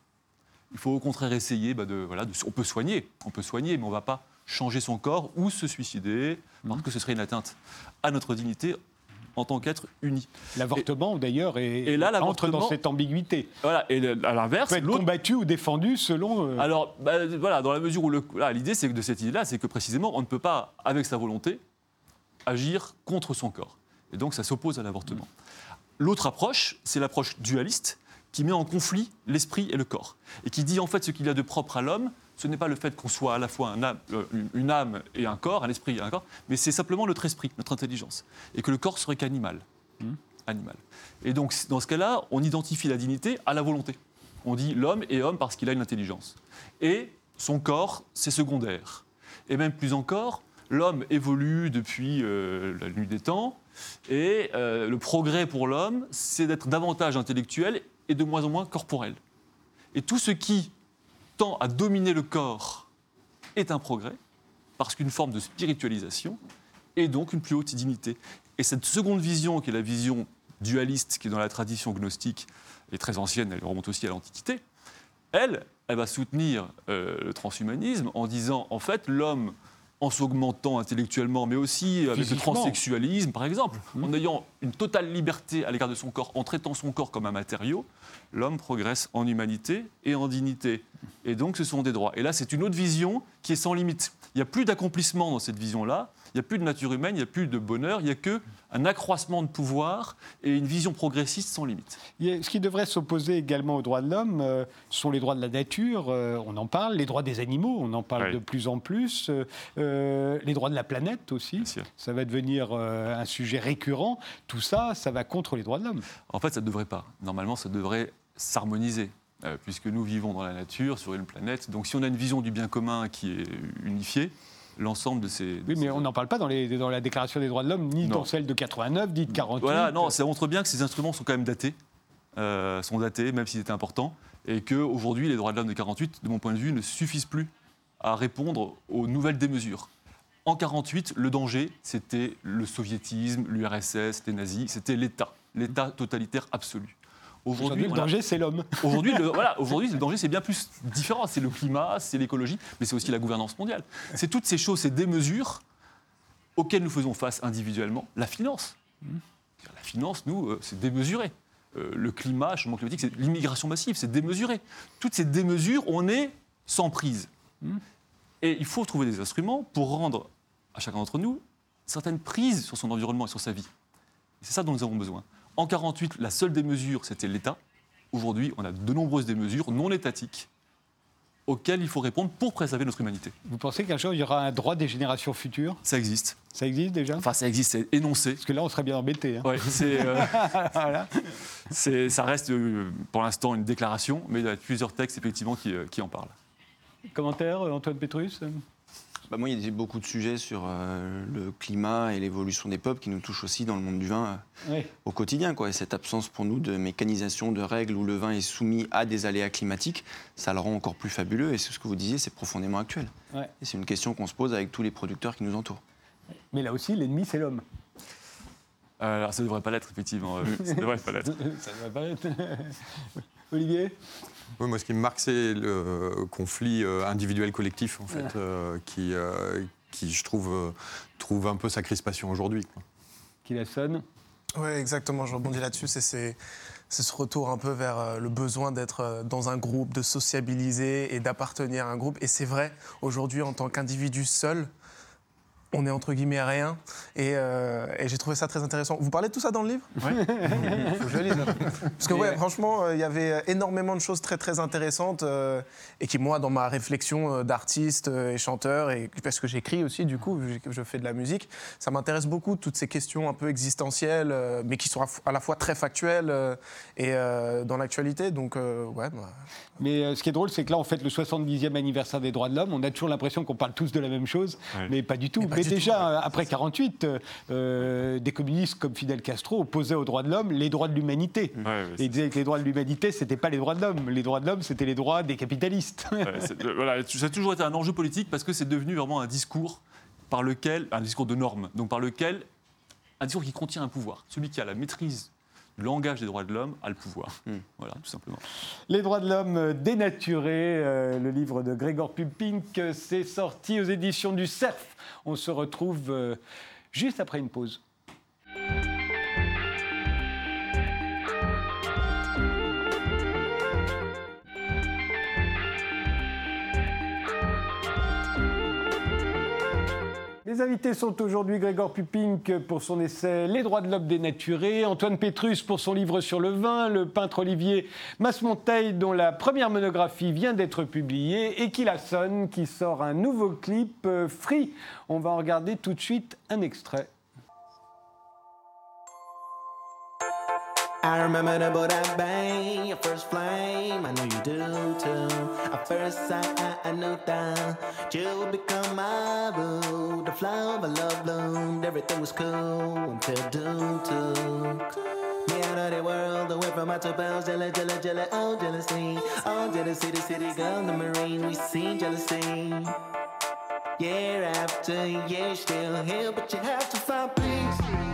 Il faut au contraire essayer bah, de, voilà, on peut soigner, on peut soigner, mais on ne va pas changer son corps ou se suicider, parce que ce serait une atteinte à notre dignité en tant qu'être uni. L'avortement, d'ailleurs, est, là, entre dans cette ambiguïté. Voilà, et à l'inverse, peut être combattu ou défendu selon. Euh, Alors, bah, voilà, dans la mesure où l'idée, c'est que de cette idée-là, c'est que précisément, on ne peut pas, avec sa volonté, agir contre son corps. Et donc, ça s'oppose à l'avortement. L'autre approche, c'est l'approche dualiste, qui met en conflit l'esprit et le corps, et qui dit en fait ce qu'il y a de propre à l'homme, ce n'est pas le fait qu'on soit à la fois un âme, euh, une âme et un corps, un esprit et un corps, mais c'est simplement notre esprit, notre intelligence. Et que le corps serait qu'animal. Hmm. Animal. Et donc, dans ce cas-là, on identifie la dignité à la volonté. On dit l'homme est homme parce qu'il a une intelligence. Et son corps, c'est secondaire. Et même plus encore, l'homme évolue depuis euh, la nuit des temps, et euh, le progrès pour l'homme, c'est d'être davantage intellectuel et de moins en moins corporel. Et tout ce qui à dominer le corps est un progrès, parce qu'une forme de spiritualisation est donc une plus haute dignité. Et cette seconde vision, qui est la vision dualiste, qui est dans la tradition gnostique, est très ancienne, elle remonte aussi à l'Antiquité, elle, elle va soutenir euh, le transhumanisme en disant, en fait, l'homme en s'augmentant intellectuellement, mais aussi avec le transsexualisme, par exemple, mmh. en ayant une totale liberté à l'égard de son corps, en traitant son corps comme un matériau, l'homme progresse en humanité et en dignité. Et donc, ce sont des droits. Et là, c'est une autre vision qui est sans limite. Il n'y a plus d'accomplissement dans cette vision-là. Il n'y a plus de nature humaine, il n'y a plus de bonheur, il n'y a que un accroissement de pouvoir et une vision progressiste sans limite. Ce qui devrait s'opposer également aux droits de l'homme euh, sont les droits de la nature, euh, on en parle, les droits des animaux, on en parle de plus en plus, euh, les droits de la planète aussi, ça va devenir un sujet récurrent. Tout ça, ça va contre les droits de l'homme. En fait, ça ne devrait pas. Normalement, ça devrait s'harmoniser. puisque nous vivons dans la nature, sur une planète. Donc si on a une vision du bien commun qui est unifiée, l'ensemble de ces. oui, mais on n'en parle pas dans, les, dans, la Déclaration des droits de l'homme, ni dans celle de 89, ni de 48. Voilà, non, ça montre bien que ces instruments sont quand même datés, euh, sont datés, même s'ils étaient importants, et qu'aujourd'hui, les droits de l'homme de 48, de mon point de vue, ne suffisent plus à répondre aux nouvelles démesures. En 48, le danger, c'était le soviétisme, l'URSS, les nazis, c'était l'État, l'État totalitaire absolu. Aujourd'hui, le danger, c'est l'homme. Aujourd'hui, le, voilà, aujourd'hui, le danger, c'est bien plus différent. C'est le climat, c'est l'écologie, mais c'est aussi la gouvernance mondiale. C'est toutes ces choses, ces démesures auxquelles nous faisons face individuellement. La finance. La finance, nous, euh, c'est démesuré. Euh, le climat, le changement climatique, c'est l'immigration massive, c'est démesuré. Toutes ces démesures, on est sans prise. Et il faut trouver des instruments pour rendre à chacun d'entre nous certaines prises sur son environnement et sur sa vie. C'est ça dont nous avons besoin. En 48, la seule des mesures, c'était l'État. Aujourd'hui, on a de nombreuses des mesures non étatiques auxquelles il faut répondre pour préserver notre humanité. Vous pensez qu'un jour, il y aura un droit des générations futures? Ça existe. Ça existe déjà? Enfin, ça existe, c'est énoncé. Parce que là, on serait bien embêté. Hein. Oui, euh, ça reste euh, pour l'instant une déclaration, mais il y a plusieurs textes effectivement qui, euh, qui en parlent. Commentaire, Antoine Petrus bah, moi, il y a beaucoup de sujets sur euh, le climat et l'évolution des peuples qui nous touchent aussi dans le monde du vin euh, au quotidien. Quoi. Et cette absence pour nous de mécanisation, de règles où le vin est soumis à des aléas climatiques, ça le rend encore plus fabuleux. Et c'est ce que vous disiez, c'est profondément actuel. Et c'est une question qu'on se pose avec tous les producteurs qui nous entourent. Mais là aussi, l'ennemi, c'est l'homme. Euh, alors, ça ne devrait pas l'être, effectivement. ça ne devrait pas l'être. ça devrait pas l'être. Olivier? Oui, moi, ce qui me marque, c'est le conflit euh, individuel-collectif, en fait, euh, qui, euh, qui, je trouve, trouve un peu sa crispation aujourd'hui. Qui la sonne Oui, exactement, je rebondis là-dessus. C'est c'est ce retour un peu vers le besoin d'être dans un groupe, de sociabiliser et d'appartenir à un groupe. Et c'est vrai, aujourd'hui, en tant qu'individu seul, on est entre guillemets à rien. Euh, et, j'ai trouvé ça très intéressant. Vous parlez de tout ça dans le livre? Oui. Faut que je lise. Parce que, ouais, franchement, euh, il y avait énormément de choses très, très intéressantes euh, et qui, moi, dans ma réflexion d'artiste et chanteur, et parce que j'écris aussi, du coup, je fais de la musique, ça m'intéresse beaucoup, toutes ces questions un peu existentielles, mais qui sont à la fois très factuelles et dans l'actualité. Donc, ouais. Bah. Mais ce qui est drôle, c'est que là, on fête le 70e anniversaire des droits de l'homme. On a toujours l'impression qu'on parle tous de la même chose, mais pas du tout mais déjà, après 48, euh, des communistes comme Fidel Castro opposaient aux droits de l'homme les droits de l'humanité. et ils disaient que les droits de l'humanité, ce n'était pas les droits de l'homme. Les droits de l'homme, c'était les droits des capitalistes. voilà, ça a toujours été un enjeu politique parce que c'est devenu vraiment un discours par lequel, un discours de normes, donc par lequel, un discours qui contient un pouvoir. Celui qui a la maîtrise langage des droits de l'homme a le pouvoir. Hmm. Voilà, tout simplement. Les droits de l'homme dénaturés, euh, le livre de Grégor Pupink, c'est sorti aux éditions du CERF. On se retrouve euh, juste après une pause. Les invités sont aujourd'hui Grégor Pupink pour son essai Les droits de l'homme dénaturés, Antoine Pétrus pour son livre sur le vin, le peintre Olivier Masmonteil dont la première monographie vient d'être publiée et Kilasson qui sort un nouveau clip euh, Free. On va regarder tout de suite un extrait. First sight, I, I knew that you become my boo. The flower of love bloomed, everything was cool until doom took Me out of the world, away from my two pals, jelly, jelly, jelly, oh jealousy, oh jealousy, the city girl, the marine, we see jealousy. Year after year, still here, but you have to find peace.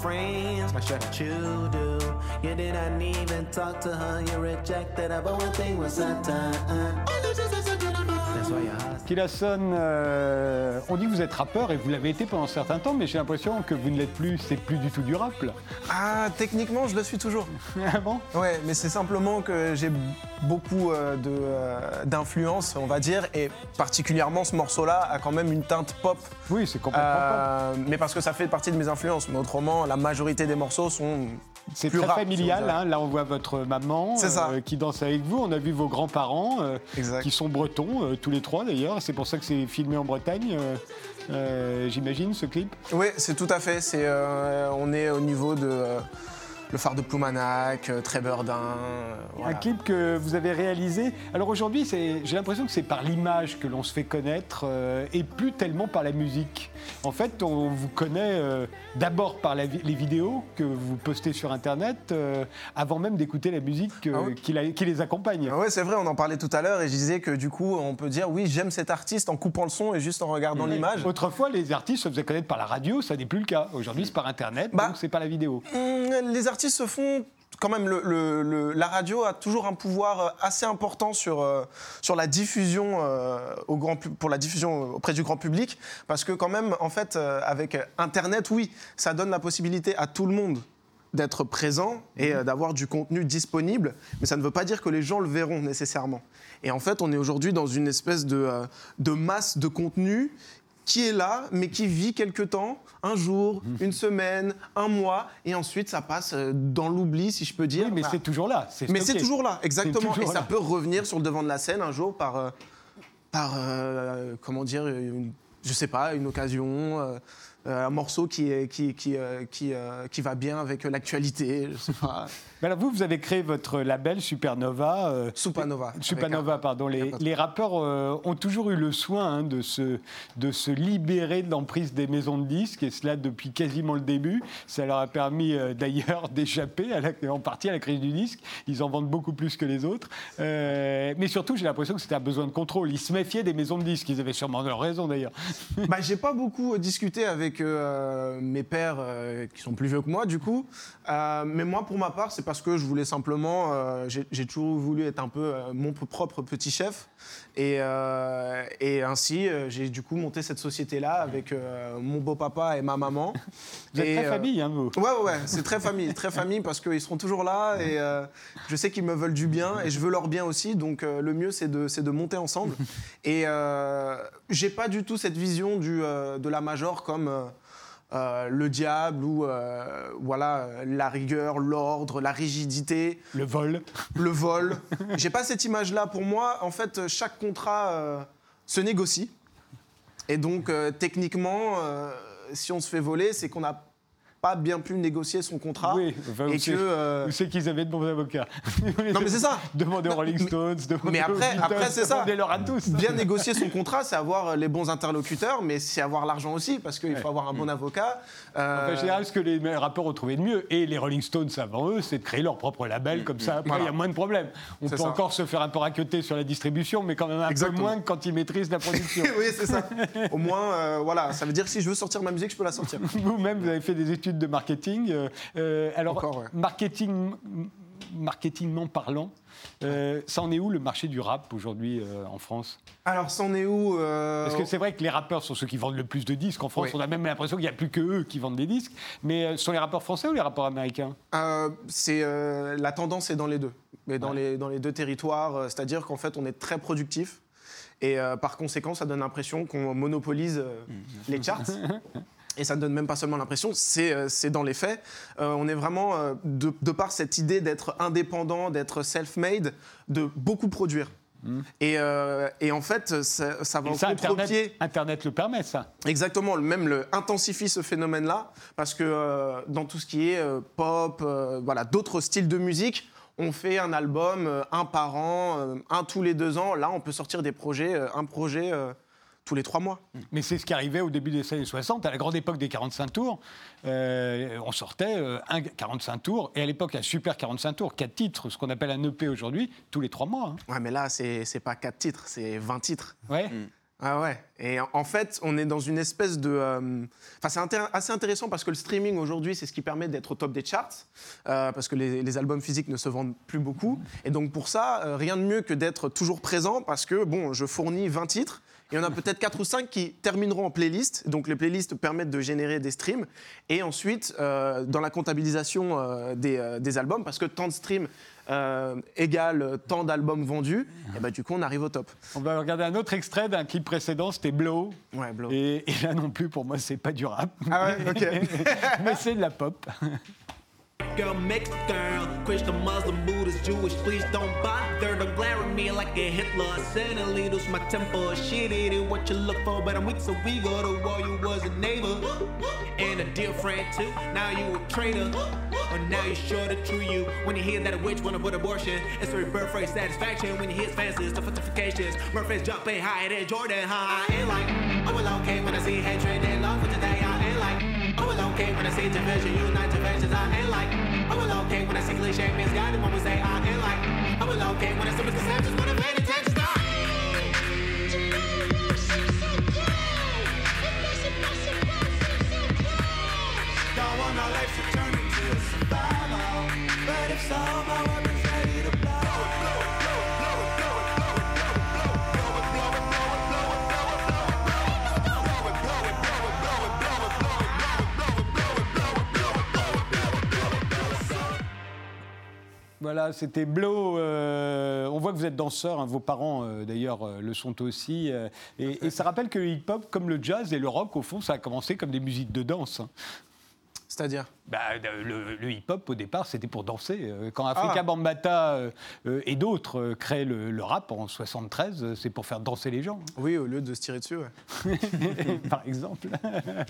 frame friends, my shirt you do. You didn't even talk to her, you rejected her, but one thing was certain. Kilasson, euh, on dit que vous êtes rappeur et vous l'avez été pendant un certain temps, mais j'ai l'impression que vous ne l'êtes plus. C'est plus du tout du rap, là. Ah, techniquement, je le suis toujours. ah bon? Ouais, mais c'est simplement que j'ai beaucoup euh, de, euh, d'influence, on va dire, et particulièrement ce morceau-là a quand même une teinte pop. Oui, c'est complètement pop. Mais parce que ça fait partie de mes influences. Mais autrement, la majorité des morceaux sont c'est très familial. Hein. Là, on voit votre maman euh, qui danse avec vous. On a vu vos grands-parents euh, qui sont bretons, euh, tous les trois d'ailleurs. C'est pour ça que c'est filmé en Bretagne. J'imagine ce clip. Oui, c'est tout à fait. C'est, on est au niveau de le phare de Ploumanac, euh, Trébordin. Euh, Un clip que vous avez réalisé. Alors aujourd'hui, j'ai l'impression que c'est par l'image que l'on se fait connaître euh, et plus tellement par la musique. En fait, on vous connaît d'abord par les vidéos que vous postez sur Internet avant même d'écouter la musique ah qui, les accompagne. Ah oui, c'est vrai, on en parlait tout à l'heure et je disais que du coup, on peut dire oui, j'aime cet artiste en coupant le son et juste en regardant l'image. Autrefois, les artistes se faisaient connaître par la radio, ça n'est plus le cas. Aujourd'hui, c'est par Internet, bah, donc c'est pas la vidéo. Hum, les artistes se font quand même, le, la radio a toujours un pouvoir euh, assez important sur, euh, sur la diffusion euh, au grand, pour la diffusion auprès du grand public, parce que quand même, en fait, avec Internet, oui, ça donne la possibilité à tout le monde d'être présent et mhm. d'avoir du contenu disponible, mais ça ne veut pas dire que les gens le verront nécessairement. Et en fait, on est aujourd'hui dans une espèce de, de masse de contenu qui est là, mais qui vit quelque temps, un jour, mhm. une semaine, un mois, et ensuite ça passe euh, dans l'oubli, si je peux dire. mais c'est toujours là. Mais c'est toujours là, exactement. et ça peut revenir sur le devant de la scène un jour par, euh, par euh, comment dire, une, je sais pas, une occasion. euh, un morceau qui, est, qui, qui, euh, qui, euh, qui va bien avec l'actualité. Je sais pas. Alors vous, vous avez créé votre label Supernova. euh, Supernova. Supernova, un- pardon. Les, rappeurs euh, ont toujours eu le soin hein, de, se, de se libérer de l'emprise des maisons de disques, et cela depuis quasiment le début. Ça leur a permis euh, d'ailleurs d'échapper en partie à la crise du disque. Ils en vendent beaucoup plus que les autres. Euh, mais surtout, j'ai l'impression que c'était un besoin de contrôle. Ils se méfiaient des maisons de disques. Ils avaient sûrement leur raison d'ailleurs. Bah, j'ai pas beaucoup euh, discuté avec euh, mes pères euh, qui sont plus vieux que moi, du coup. Euh, mais moi, pour ma part, c'est parce que je voulais simplement. j'ai toujours voulu être un peu mon propre petit chef. Et, et ainsi, j'ai du coup monté cette société-là avec mon beau-papa et ma maman. Vous êtes très famille, hein, vous. Ouais, ouais, ouais, c'est très famille, très famille parce qu'ils seront toujours là et je sais qu'ils me veulent du bien et je veux leur bien aussi. Donc le mieux, c'est de, de monter ensemble. Et j'ai pas du tout cette vision du, de la major comme euh, le diable ou euh, voilà la rigueur, l'ordre, la rigidité, Le vol. le vol. J'ai pas cette image-là. Pour moi, en fait, chaque contrat euh, se négocie. Et donc, techniquement, si on se fait voler, c'est qu'on n'a pas bien pu négocier son contrat. Oui, enfin, et que. euh, Où c'est qu'ils avaient de bons avocats Non, mais c'est ça. Demandez aux Rolling Stones, demandez mais après- aux après, c'est ça. demandez-leur à tous. Bien négocier son contrat, c'est avoir les bons interlocuteurs, mais c'est avoir l'argent aussi, parce qu'il Ouais. faut avoir un bon avocat. Euh, Enfin, en général, ce que les rappeurs ont trouvé de mieux, et les Rolling Stones avant eux, c'est de créer leur propre label, comme ça, après, il Voilà. y a moins de problèmes. On peut ça. encore se faire un peu raqueter sur la distribution, mais quand même un Exactement. peu moins que quand ils maîtrisent la production. oui, c'est ça. Au moins, euh, voilà, ça veut dire que si je veux sortir ma musique, je peux la sortir. Vous-même, vous avez fait des études de marketing. euh, euh, alors, Encore, ouais. marketing, marketingment parlant, euh, ça en est où le marché du rap aujourd'hui euh, en France? Alors, c'en est où euh, Parce que c'est vrai que les rappeurs sont ceux qui vendent le plus de disques. En France, Oui. on a même l'impression qu'il n'y a plus que eux qui vendent des disques. Mais euh, ce sont les rappeurs français ou les rappeurs américains? Euh, c'est euh, la tendance est dans les deux, mais dans, les, dans les deux territoires. euh, C'est-à-dire qu'en fait, on est très productif et euh, par conséquent, ça donne l'impression qu'on monopolise euh, les charts. Et ça ne donne même pas seulement l'impression, c'est euh, dans les faits. Euh, on est vraiment, euh, de, de par cette idée d'être indépendant, d'être self-made, de beaucoup produire. Et, euh, et en fait, ça, ça va Et contre-pied. Internet, Internet le permet, ça. Exactement, même le intensifie ce phénomène-là, parce que dans tout ce qui est pop, voilà, d'autres styles de musique, on fait un album un par an, un tous les deux ans. Là, on peut sortir des projets, un projet tous les trois mois. Mais c'est ce qui arrivait au début des années 60, à la grande époque des 45 tours. Euh, on sortait euh, un 45 tours, et à l'époque, un super 45 tours, 4 titres, ce qu'on appelle un EP aujourd'hui, tous les 3 mois. hein. Ouais, mais là, c'est c'est pas quatre titres, c'est 20 titres. Ouais. Ah ouais. Et en- en fait, on est dans une espèce de. euh, Enfin, c'est intér- assez intéressant parce que le streaming aujourd'hui, c'est ce qui permet d'être au top des charts, euh, parce que les, les albums physiques ne se vendent plus beaucoup. Et donc pour ça, euh, rien de mieux que d'être toujours présent, parce que bon, je fournis 20 titres. Il y en a peut-être 4 ou 5 qui termineront en playlist. Donc les playlists permettent de générer des streams. Et ensuite, euh, dans la comptabilisation euh, des, euh, des albums, parce que tant de streams égale tant d'albums vendus, et ben, du coup, on arrive au top. On va regarder un autre extrait d'un clip précédent, c'était Blow. Ouais, Blow. Et, et là non plus, pour moi, c'est pas du rap. Ah ouais, ok. Mais c'est de la pop. Girl, mixed girl, Christian, Muslim, Buddhist, Jewish, please don't bother. Don't glare at me like a Hitler. Suddenly lose my temper. Shit, it ain't what you look for, but I'm weak, so we go to war. You was a neighbor and a dear friend too. Now you a traitor. But now you're sure to true you. When you hear that a witch wanna put abortion, it's a birth rate satisfaction. When you hear fancies, the fortifications, Murphy's jumping higher than Jordan high. Ain't like, oh well okay when I see hatred and love okay when I see division, unite divisions. I ain't like, oh well okay when I see cliche misguided when we say I ain't like, oh well okay when I see misconceptions, when I pay attention. Don't want our life to turn into a survival, but if so, my weapon's Voilà, c'était Blow. euh, on voit que vous êtes danseur, hein, vos parents euh, d'ailleurs euh, le sont aussi. euh, et, ça rappelle que le hip-hop, comme le jazz et le rock, au fond, ça a commencé comme des musiques de danse. hein. C'est-à-dire? Bah, le, le hip-hop, au départ, c'était pour danser. Euh, Quand Africa Bambata euh, euh, et d'autres euh, créent le, le rap en 73, euh, c'est pour faire danser les gens, Oui, au lieu de se tirer dessus, ouais. par exemple.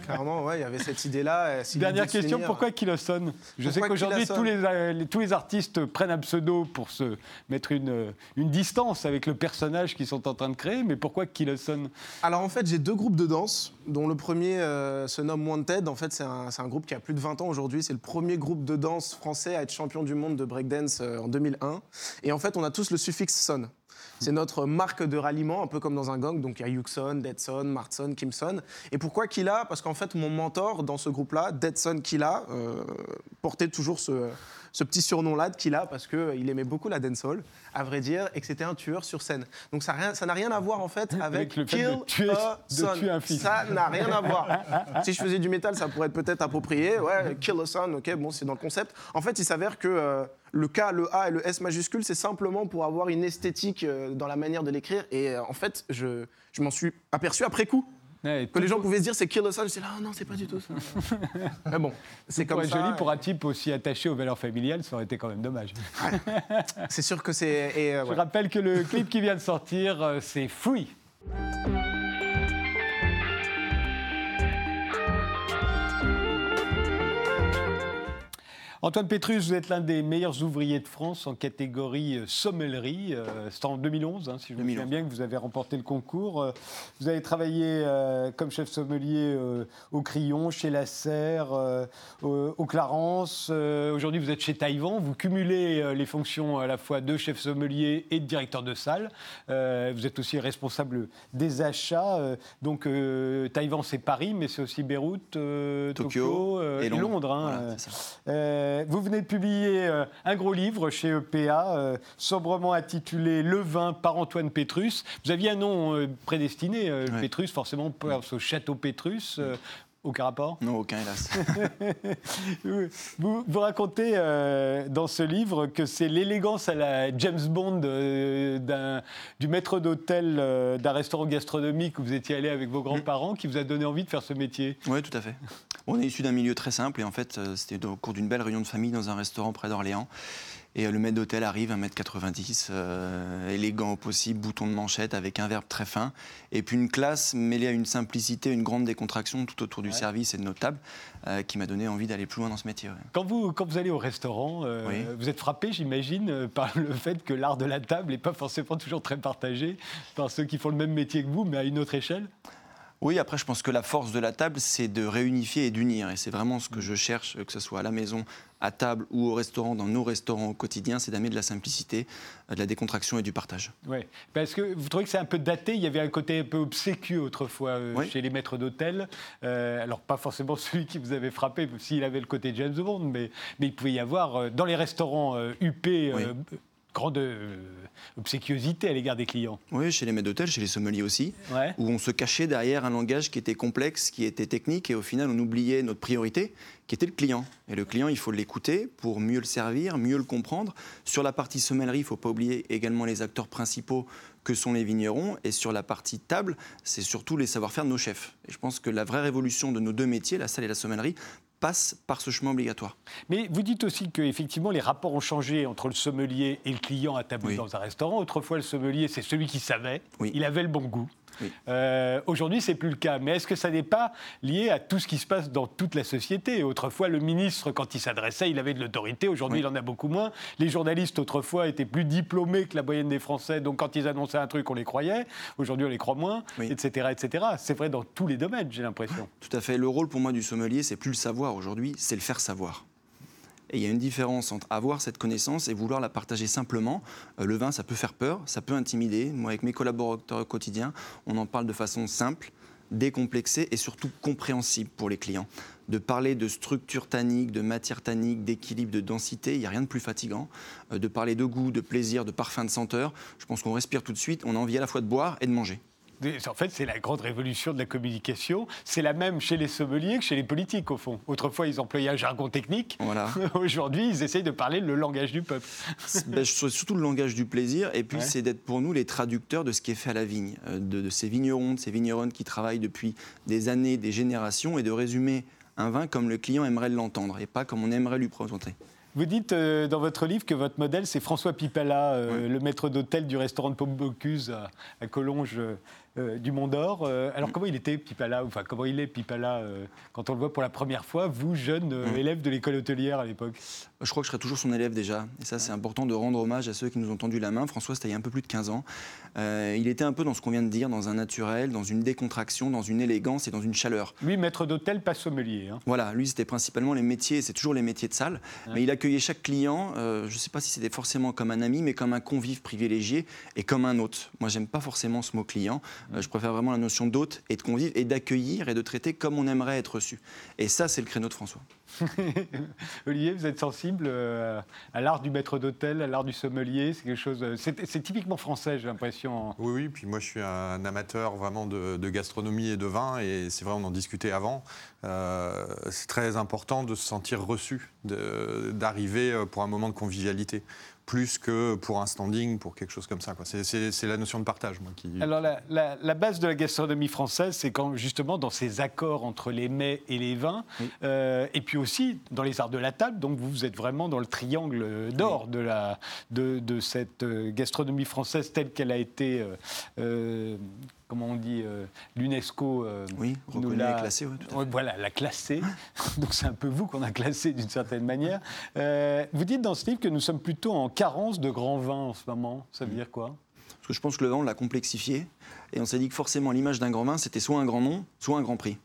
Clairement, ouais, il y avait cette idée-là. euh, si Dernière question, finir- pourquoi Kiloson Je sais qu'aujourd'hui, tous les, euh, tous les artistes prennent un pseudo pour se mettre une, euh, une distance avec le personnage qu'ils sont en train de créer, mais pourquoi Kiloson Alors en fait, j'ai deux groupes de danse, dont le premier euh, se nomme Wanted. En fait, c'est un, c'est un groupe qui a plus de 20 ans aujourd'hui. C'est le premier groupe de danse français à être champion du monde de breakdance euh, en 2001. Et en fait, on a tous le suffixe son. C'est notre marque de ralliement, un peu comme dans un gang. Donc il y a Yuxon, Deadson, Martson, Kimson. Et pourquoi Killa Parce qu'en fait, mon mentor dans ce groupe-là, Deadson Killa, euh, portait toujours ce, ce petit surnom-là de Killa parce qu'il aimait beaucoup la dancehall, à vrai dire, et que c'était un tueur sur scène. Donc ça n'a rien, à voir en fait avec, Avec le Kill de tuer- a de son. tuer un fils. Ça n'a rien à voir. si je faisais du métal, ça pourrait être peut-être approprié. Ouais, Kill a son, ok, bon, c'est dans le concept. En fait, il s'avère que euh, le K, le A et le S majuscule, c'est simplement pour avoir une esthétique euh, dans la manière de l'écrire. Et euh, en fait, je, je m'en suis aperçu après coup. Ouais, Que les gens pouvaient se dire c'est Kill son. Je disais ah non, c'est pas du tout ça. Mais bon, c'est comme ça. joli, pour un type aussi attaché aux valeurs familiales, ça aurait été quand même dommage. C'est sûr que c'est. euh, Je rappelle que le clip qui vient de sortir, euh, c'est Free. Antoine Pétrus, vous êtes l'un des meilleurs ouvriers de France en catégorie euh, sommellerie. Euh, C'était en 2011, hein, si je me 2011. souviens bien, que vous avez remporté le concours. Euh, Vous avez travaillé comme chef sommelier au Crillon, chez La Serre, au, Clarence. Aujourd'hui, vous êtes chez Taïwan. Vous cumulez les fonctions à la fois de chef sommelier et de directeur de salle. Vous êtes aussi responsable des achats. Donc, Taïwan, c'est Paris, mais c'est aussi Beyrouth, Tokyo, Tokyo et et Londres. Londres. hein, Voilà, euh, vous venez de publier euh, un gros livre chez EPA, euh, sobrement intitulé Le vin par Antoine Pétrus. Vous aviez un nom prédestiné, Ouais. Pétrus, forcément, on pense au château Pétrus. Aucun rapport? Non, aucun, hélas. vous, vous racontez euh, dans ce livre que c'est l'élégance à la James Bond euh, du maître d'hôtel euh, d'un restaurant gastronomique où vous étiez allé avec vos grands-parents qui vous a donné envie de faire ce métier. Oui, tout à fait. On est issu d'un milieu très simple et en fait, c'était au cours d'une belle réunion de famille dans un restaurant près d'Orléans. Et euh, le maître d'hôtel arrive, 1m90, euh, élégant au possible, bouton de manchette, avec un verbe très fin. Et puis une classe mêlée à une simplicité, une grande décontraction tout autour du service et de nos tables, euh, qui m'a donné envie d'aller plus loin dans ce métier. ouais. Quand vous, quand vous allez au restaurant, euh, Oui. vous êtes frappé, j'imagine, euh, par le fait que l'art de la table n'est pas forcément toujours très partagé par ceux qui font le même métier que vous, mais à une autre échelle? Oui, après, je pense que la force de la table, c'est de réunifier et d'unir. Et c'est vraiment ce que je cherche, que ce soit à la maison, à table ou au restaurant, dans nos restaurants au quotidien, c'est d'amener de la simplicité, euh, de la décontraction et du partage. Ouais. Parce que vous trouvez que c'est un peu daté Il y avait un côté un peu obséquieux autrefois euh, Oui. chez les maîtres d'hôtel. Euh, alors, pas forcément celui qui vous avait frappé, s'il avait le côté James Bond, mais, mais il pouvait y avoir euh, dans les restaurants UP. Oui. Grande euh, obséquiosité à l'égard des clients. Oui, chez les maîtres d'hôtel, chez les sommeliers aussi, Ouais. où on se cachait derrière un langage qui était complexe, qui était technique, et au final, on oubliait notre priorité, qui était le client. Et le client, il faut l'écouter pour mieux le servir, mieux le comprendre. Sur la partie sommellerie, il ne faut pas oublier également les acteurs principaux que sont les vignerons. Et sur la partie table, c'est surtout les savoir-faire de nos chefs. Et je pense que la vraie révolution de nos deux métiers, la salle et la sommellerie, passe par ce chemin obligatoire. Mais vous dites aussi que effectivement les rapports ont changé entre le sommelier et le client à table Oui. dans un restaurant. Autrefois, le sommelier, c'est celui qui savait, Oui. il avait le bon goût. Oui. Euh, Aujourd'hui, c'est plus le cas. Mais est-ce que ça n'est pas lié à tout ce qui se passe dans toute la société? Autrefois, le ministre, quand il s'adressait, il avait de l'autorité. Aujourd'hui, Oui. il en a beaucoup moins. Les journalistes, autrefois, étaient plus diplômés que la moyenne des Français. Donc, quand ils annonçaient un truc, on les croyait. Aujourd'hui, on les croit moins, Oui. etc., etc. C'est vrai dans tous les domaines, j'ai l'impression. Tout à fait. Le rôle pour moi du sommelier, c'est plus le savoir aujourd'hui, c'est le faire savoir. Et il y a une différence entre avoir cette connaissance et vouloir la partager simplement. Euh, le vin, ça peut faire peur, ça peut intimider. Moi, avec mes collaborateurs au quotidien, on en parle de façon simple, décomplexée et surtout compréhensible pour les clients. De parler de structure tannique, de matière tannique, d'équilibre, de densité, il n'y a rien de plus fatigant. Euh, de parler de goût, de plaisir, de parfum, de senteur. Je pense qu'on respire tout de suite, on a envie à la fois de boire et de manger. En fait, c'est la grande révolution de la communication. C'est la même chez les sommeliers que chez les politiques, au fond. Autrefois, ils employaient un jargon technique. Voilà. Aujourd'hui, ils essayent de parler le langage du peuple. Ben, je surtout le langage du plaisir, et puis Ouais. c'est d'être pour nous les traducteurs de ce qui est fait à la vigne, euh, de, de ces vignerons, de ces vigneronnes qui travaillent depuis des années, des générations, et de résumer un vin comme le client aimerait l'entendre et pas comme on aimerait lui présenter. Vous dites euh, dans votre livre que votre modèle, c'est François Pipala, euh, le maître d'hôtel du restaurant de Pomme Bocuse à, à Collonges euh, du Mont d'Or. Euh, alors, comment il était, Pipala? Enfin, comment il est, Pipala, euh, quand on le voit pour la première fois, vous, jeune euh, élève de l'école hôtelière à l'époque? Je crois que je serai toujours son élève déjà. Et ça, c'est important de rendre hommage à ceux qui nous ont tendu la main. François, c'était il y a un peu plus de 15 ans. Il était un peu dans ce qu'on vient de dire, dans un naturel, dans une décontraction, dans une élégance et dans une chaleur. Lui, maître d'hôtel, pas sommelier. hein. Voilà, lui, c'était principalement les métiers, c'est toujours les métiers de salle. Mais il accueillait chaque client, je ne sais pas si c'était forcément comme un ami, mais comme un convive privilégié et comme un hôte. Moi, j'aime pas forcément ce mot client. Euh, je préfère vraiment la notion d'hôte et de convive et d'accueillir et de traiter comme on aimerait être reçu. Et ça, c'est le créneau de François. Olivier, vous êtes sensible euh, à l'art du maître d'hôtel, à l'art du sommelier C'est quelque chose. euh, C'est c'est typiquement français, j'ai l'impression. Oui, oui, puis moi je suis un amateur vraiment de, de gastronomie et de vin, et c'est vrai, on en discutait avant. Euh, c'est très important de se sentir reçu, de- d'arriver pour un moment de convivialité, plus que pour un standing, pour quelque chose comme ça. C'est- la notion de partage, moi, qui. Alors, la, la- la base de la gastronomie française, c'est quand justement dans ces accords entre les mets et les vins, euh, et puis aussi dans les arts de la table. Donc, vous, êtes vraiment dans le triangle d'or de, la, de, de cette euh, gastronomie française telle qu'elle a été, euh, euh, comment on dit, euh, l'UNESCO. euh, Oui, l'a- et classé, oui, tout à fait. Voilà, l'a classé. Donc c'est un peu vous qu'on a classé d'une certaine manière. Euh, vous dites dans ce livre que nous sommes plutôt en carence de grands vins en ce moment. Ça veut dire quoi Parce que je pense que le vin, on l'a complexifié. Et on s'est dit que forcément, l'image d'un grand vin, c'était soit un grand nom, soit un grand prix.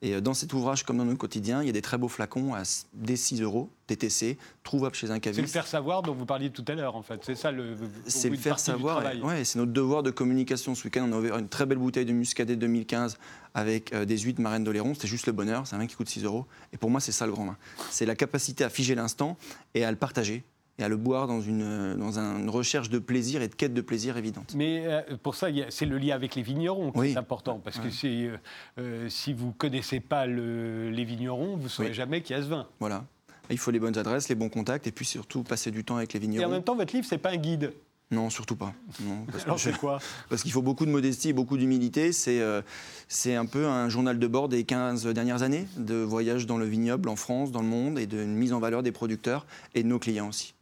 Et euh, dans cet ouvrage, comme dans notre quotidien, il y a des très beaux flacons à s- dès 6 euros, DTC, trouvables chez un C'est le caviste. faire savoir dont vous parliez tout à l'heure, en fait. C'est ça le. C'est le faire savoir. et- Ouais, c'est notre devoir de communication. Ce week-end, on a ouvert une très belle bouteille de muscadet 2015 avec euh, des huîtres marraines d'Oléron. C'était juste le bonheur. C'est un vin qui coûte 6 euros. Et pour moi, c'est ça le grand vin. C'est la capacité à figer l'instant et à le partager et à le boire dans une, euh, dans un- une recherche de plaisir et de quête de plaisir évidente. Mais euh, pour ça, c'est le lien avec les vignerons qui Oui. est important. Parce que si, euh, si vous ne connaissez pas le- les vignerons, vous ne saurez Oui. jamais qu'il y a ce vin. Voilà. Il faut les bonnes adresses, les bons contacts et puis surtout passer du temps avec les Et en vignerons. même temps, votre livre, c'est pas un guide. Non, surtout pas. Non, parce Alors c'est quoi Parce qu'il faut beaucoup de modestie et beaucoup d'humilité. C'est euh, c'est un peu un journal de bord des 15 dernières années, de voyage dans le vignoble en France, dans le monde, et de mise en valeur des producteurs et de nos clients aussi.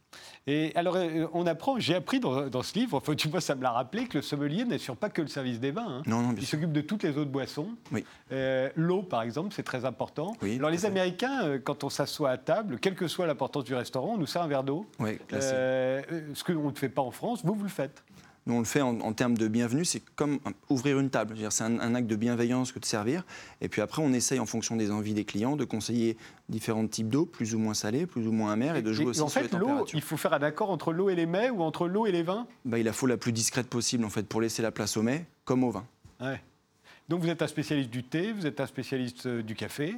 Et alors, euh, on apprend, j'ai appris dans, dans ce livre, enfin, tu vois, ça me l'a rappelé, que le sommelier n'assure pas que le service des vins. hein. Non, non, Il s'occupe de toutes les autres boissons. Oui. Euh, L'eau, par exemple, c'est très important. Oui, alors, les fait. Américains, euh, quand on s'assoit à table, quelle que soit l'importance du restaurant, on nous sert un verre d'eau. Euh, euh, ce qu'on ne fait pas en France, vous, vous le faites. Nous, on le fait en, en termes de bienvenue, c'est comme ouvrir une table. C'est un, un acte de bienveillance que de servir. Et puis après, on essaye, en fonction des envies des clients, de conseiller différents types d'eau, plus ou moins salées, plus ou moins amères, et de jouer Et aussi en sur les fait, l'eau, températures. il faut faire un accord entre l'eau et les mets ou entre l'eau et les vins? Bah, il la faut la plus discrète possible, en fait, pour laisser la place au mets, comme au vin. Ouais. Donc, vous êtes un spécialiste du thé, vous êtes un spécialiste euh, du café.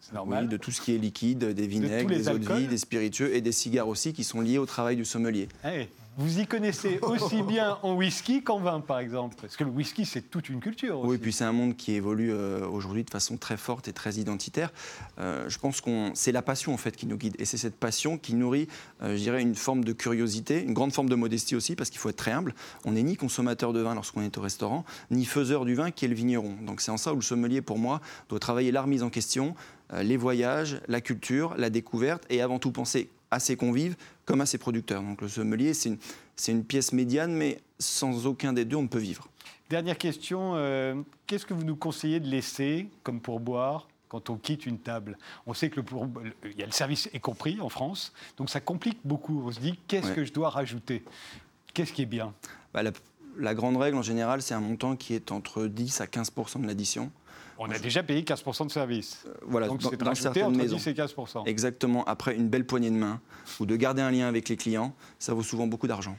C'est normal. Oui, de tout ce qui est liquide, des vinaigres, les des eaux de vie, des spiritueux et des cigares aussi, qui sont liés au travail du sommelier. Eh, vous y connaissez aussi bien en whisky qu'en vin, par exemple. Parce que le whisky, c'est toute une culture. Aussi. Oui, puis c'est un monde qui évolue euh, aujourd'hui de façon très forte et très identitaire. Euh, je pense qu'on c'est la passion en fait qui nous guide, et c'est cette passion qui nourrit, euh, je dirais, une forme de curiosité, une grande forme de modestie aussi, parce qu'il faut être très humble. On n'est ni consommateur de vin lorsqu'on est au restaurant, ni faiseur du vin qui est le vigneron. Donc c'est en ça où le sommelier, pour moi, doit travailler la remise en question, euh, les voyages, la culture, la découverte, et avant tout penser à ses convives comme à ses producteurs. Donc le sommelier, c'est une, pièce médiane, mais sans aucun des deux, on ne peut vivre. Dernière question. euh, Qu'est-ce que vous nous conseillez de laisser comme pourboire quand on quitte une table? On sait que le, pour- le- il y a le service est compris en France, donc ça complique beaucoup. On se dit, qu'est-ce Ouais. que je dois rajouter? Qu'est-ce qui est bien? Bah, la, la grande règle en général, c'est un montant qui est entre 10 à 15% de l'addition. On a déjà payé 15% de service. Euh, Voilà, donc c'est dans certaines entre maisons. 10 et 15%. Exactement, après une belle poignée de main ou de garder un lien avec les clients, ça vaut souvent beaucoup d'argent.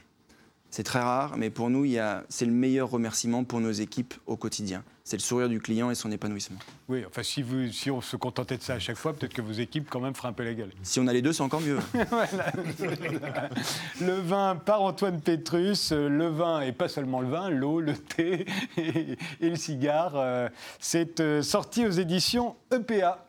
C'est très rare, mais pour nous, c'est le meilleur remerciement pour nos équipes au quotidien. C'est le sourire du client et son épanouissement. Oui, enfin, si, vous, si on se contentait de ça à chaque fois, peut-être que vos équipes, quand même, feraient un peu la gueule. Si on a les deux, c'est encore mieux. Le vin par Antoine Pétrus, euh, le vin et pas seulement le vin, l'eau, le thé et, et le cigare. euh, C'est euh, sorti aux éditions EPA.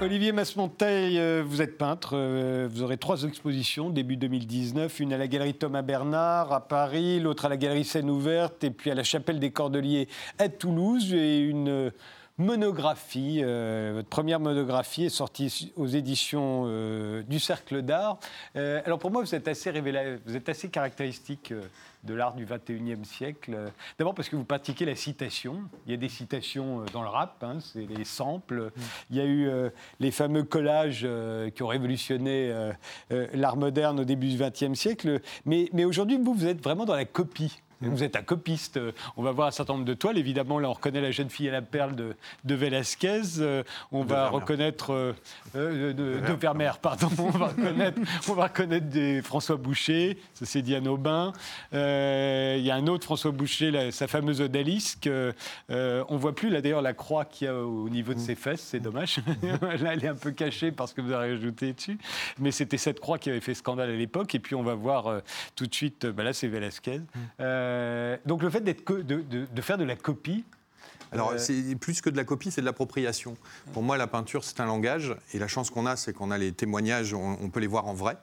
Olivier Masmonteil, euh, vous êtes peintre. euh, Vous aurez trois expositions début 2019. Une à la galerie Thomas Bernard à Paris, l'autre à la galerie Seine Ouverte et puis à la chapelle des Cordeliers à Toulouse. Et une euh, monographie, votre première monographie est sortie aux éditions du Cercle d'Art. Alors pour moi, vous êtes assez vous êtes assez caractéristique de l'art du 21e siècle. D'abord parce que vous pratiquez la citation. Il y a des citations euh, dans le rap, hein, c'est les samples. Il y a eu euh, les fameux collages euh, qui ont révolutionné l'art moderne au début du 20e siècle. Mais, mais aujourd'hui, vous, vous êtes vraiment dans la copie. Vous êtes un copiste. On va voir un certain nombre de toiles. Évidemment, là, on reconnaît la jeune fille à la perle de, de Velázquez. Euh, on va Vermeer. reconnaître euh, euh, de, de Vermeer, pardon. On va reconnaître, on va reconnaître des François Boucher. Ça, c'est Diane Aubin. Euh, Il y a un autre François Boucher, là, sa fameuse odalisque. On voit plus là d'ailleurs la croix qu'il y a au niveau de ses fesses. C'est dommage. là, elle est un peu cachée parce que vous avez rajouté dessus. Mais c'était cette croix qui avait fait scandale à l'époque. Et puis on va voir tout de suite. bah là, c'est Velázquez. Euh, donc le fait d'être de, de- de faire de la copie. Alors, Euh, c'est plus que de la copie, c'est de l'appropriation. Pour moi, la peinture, c'est un langage. Et la chance qu'on a, c'est qu'on a les témoignages, on, on peut les voir en vrai.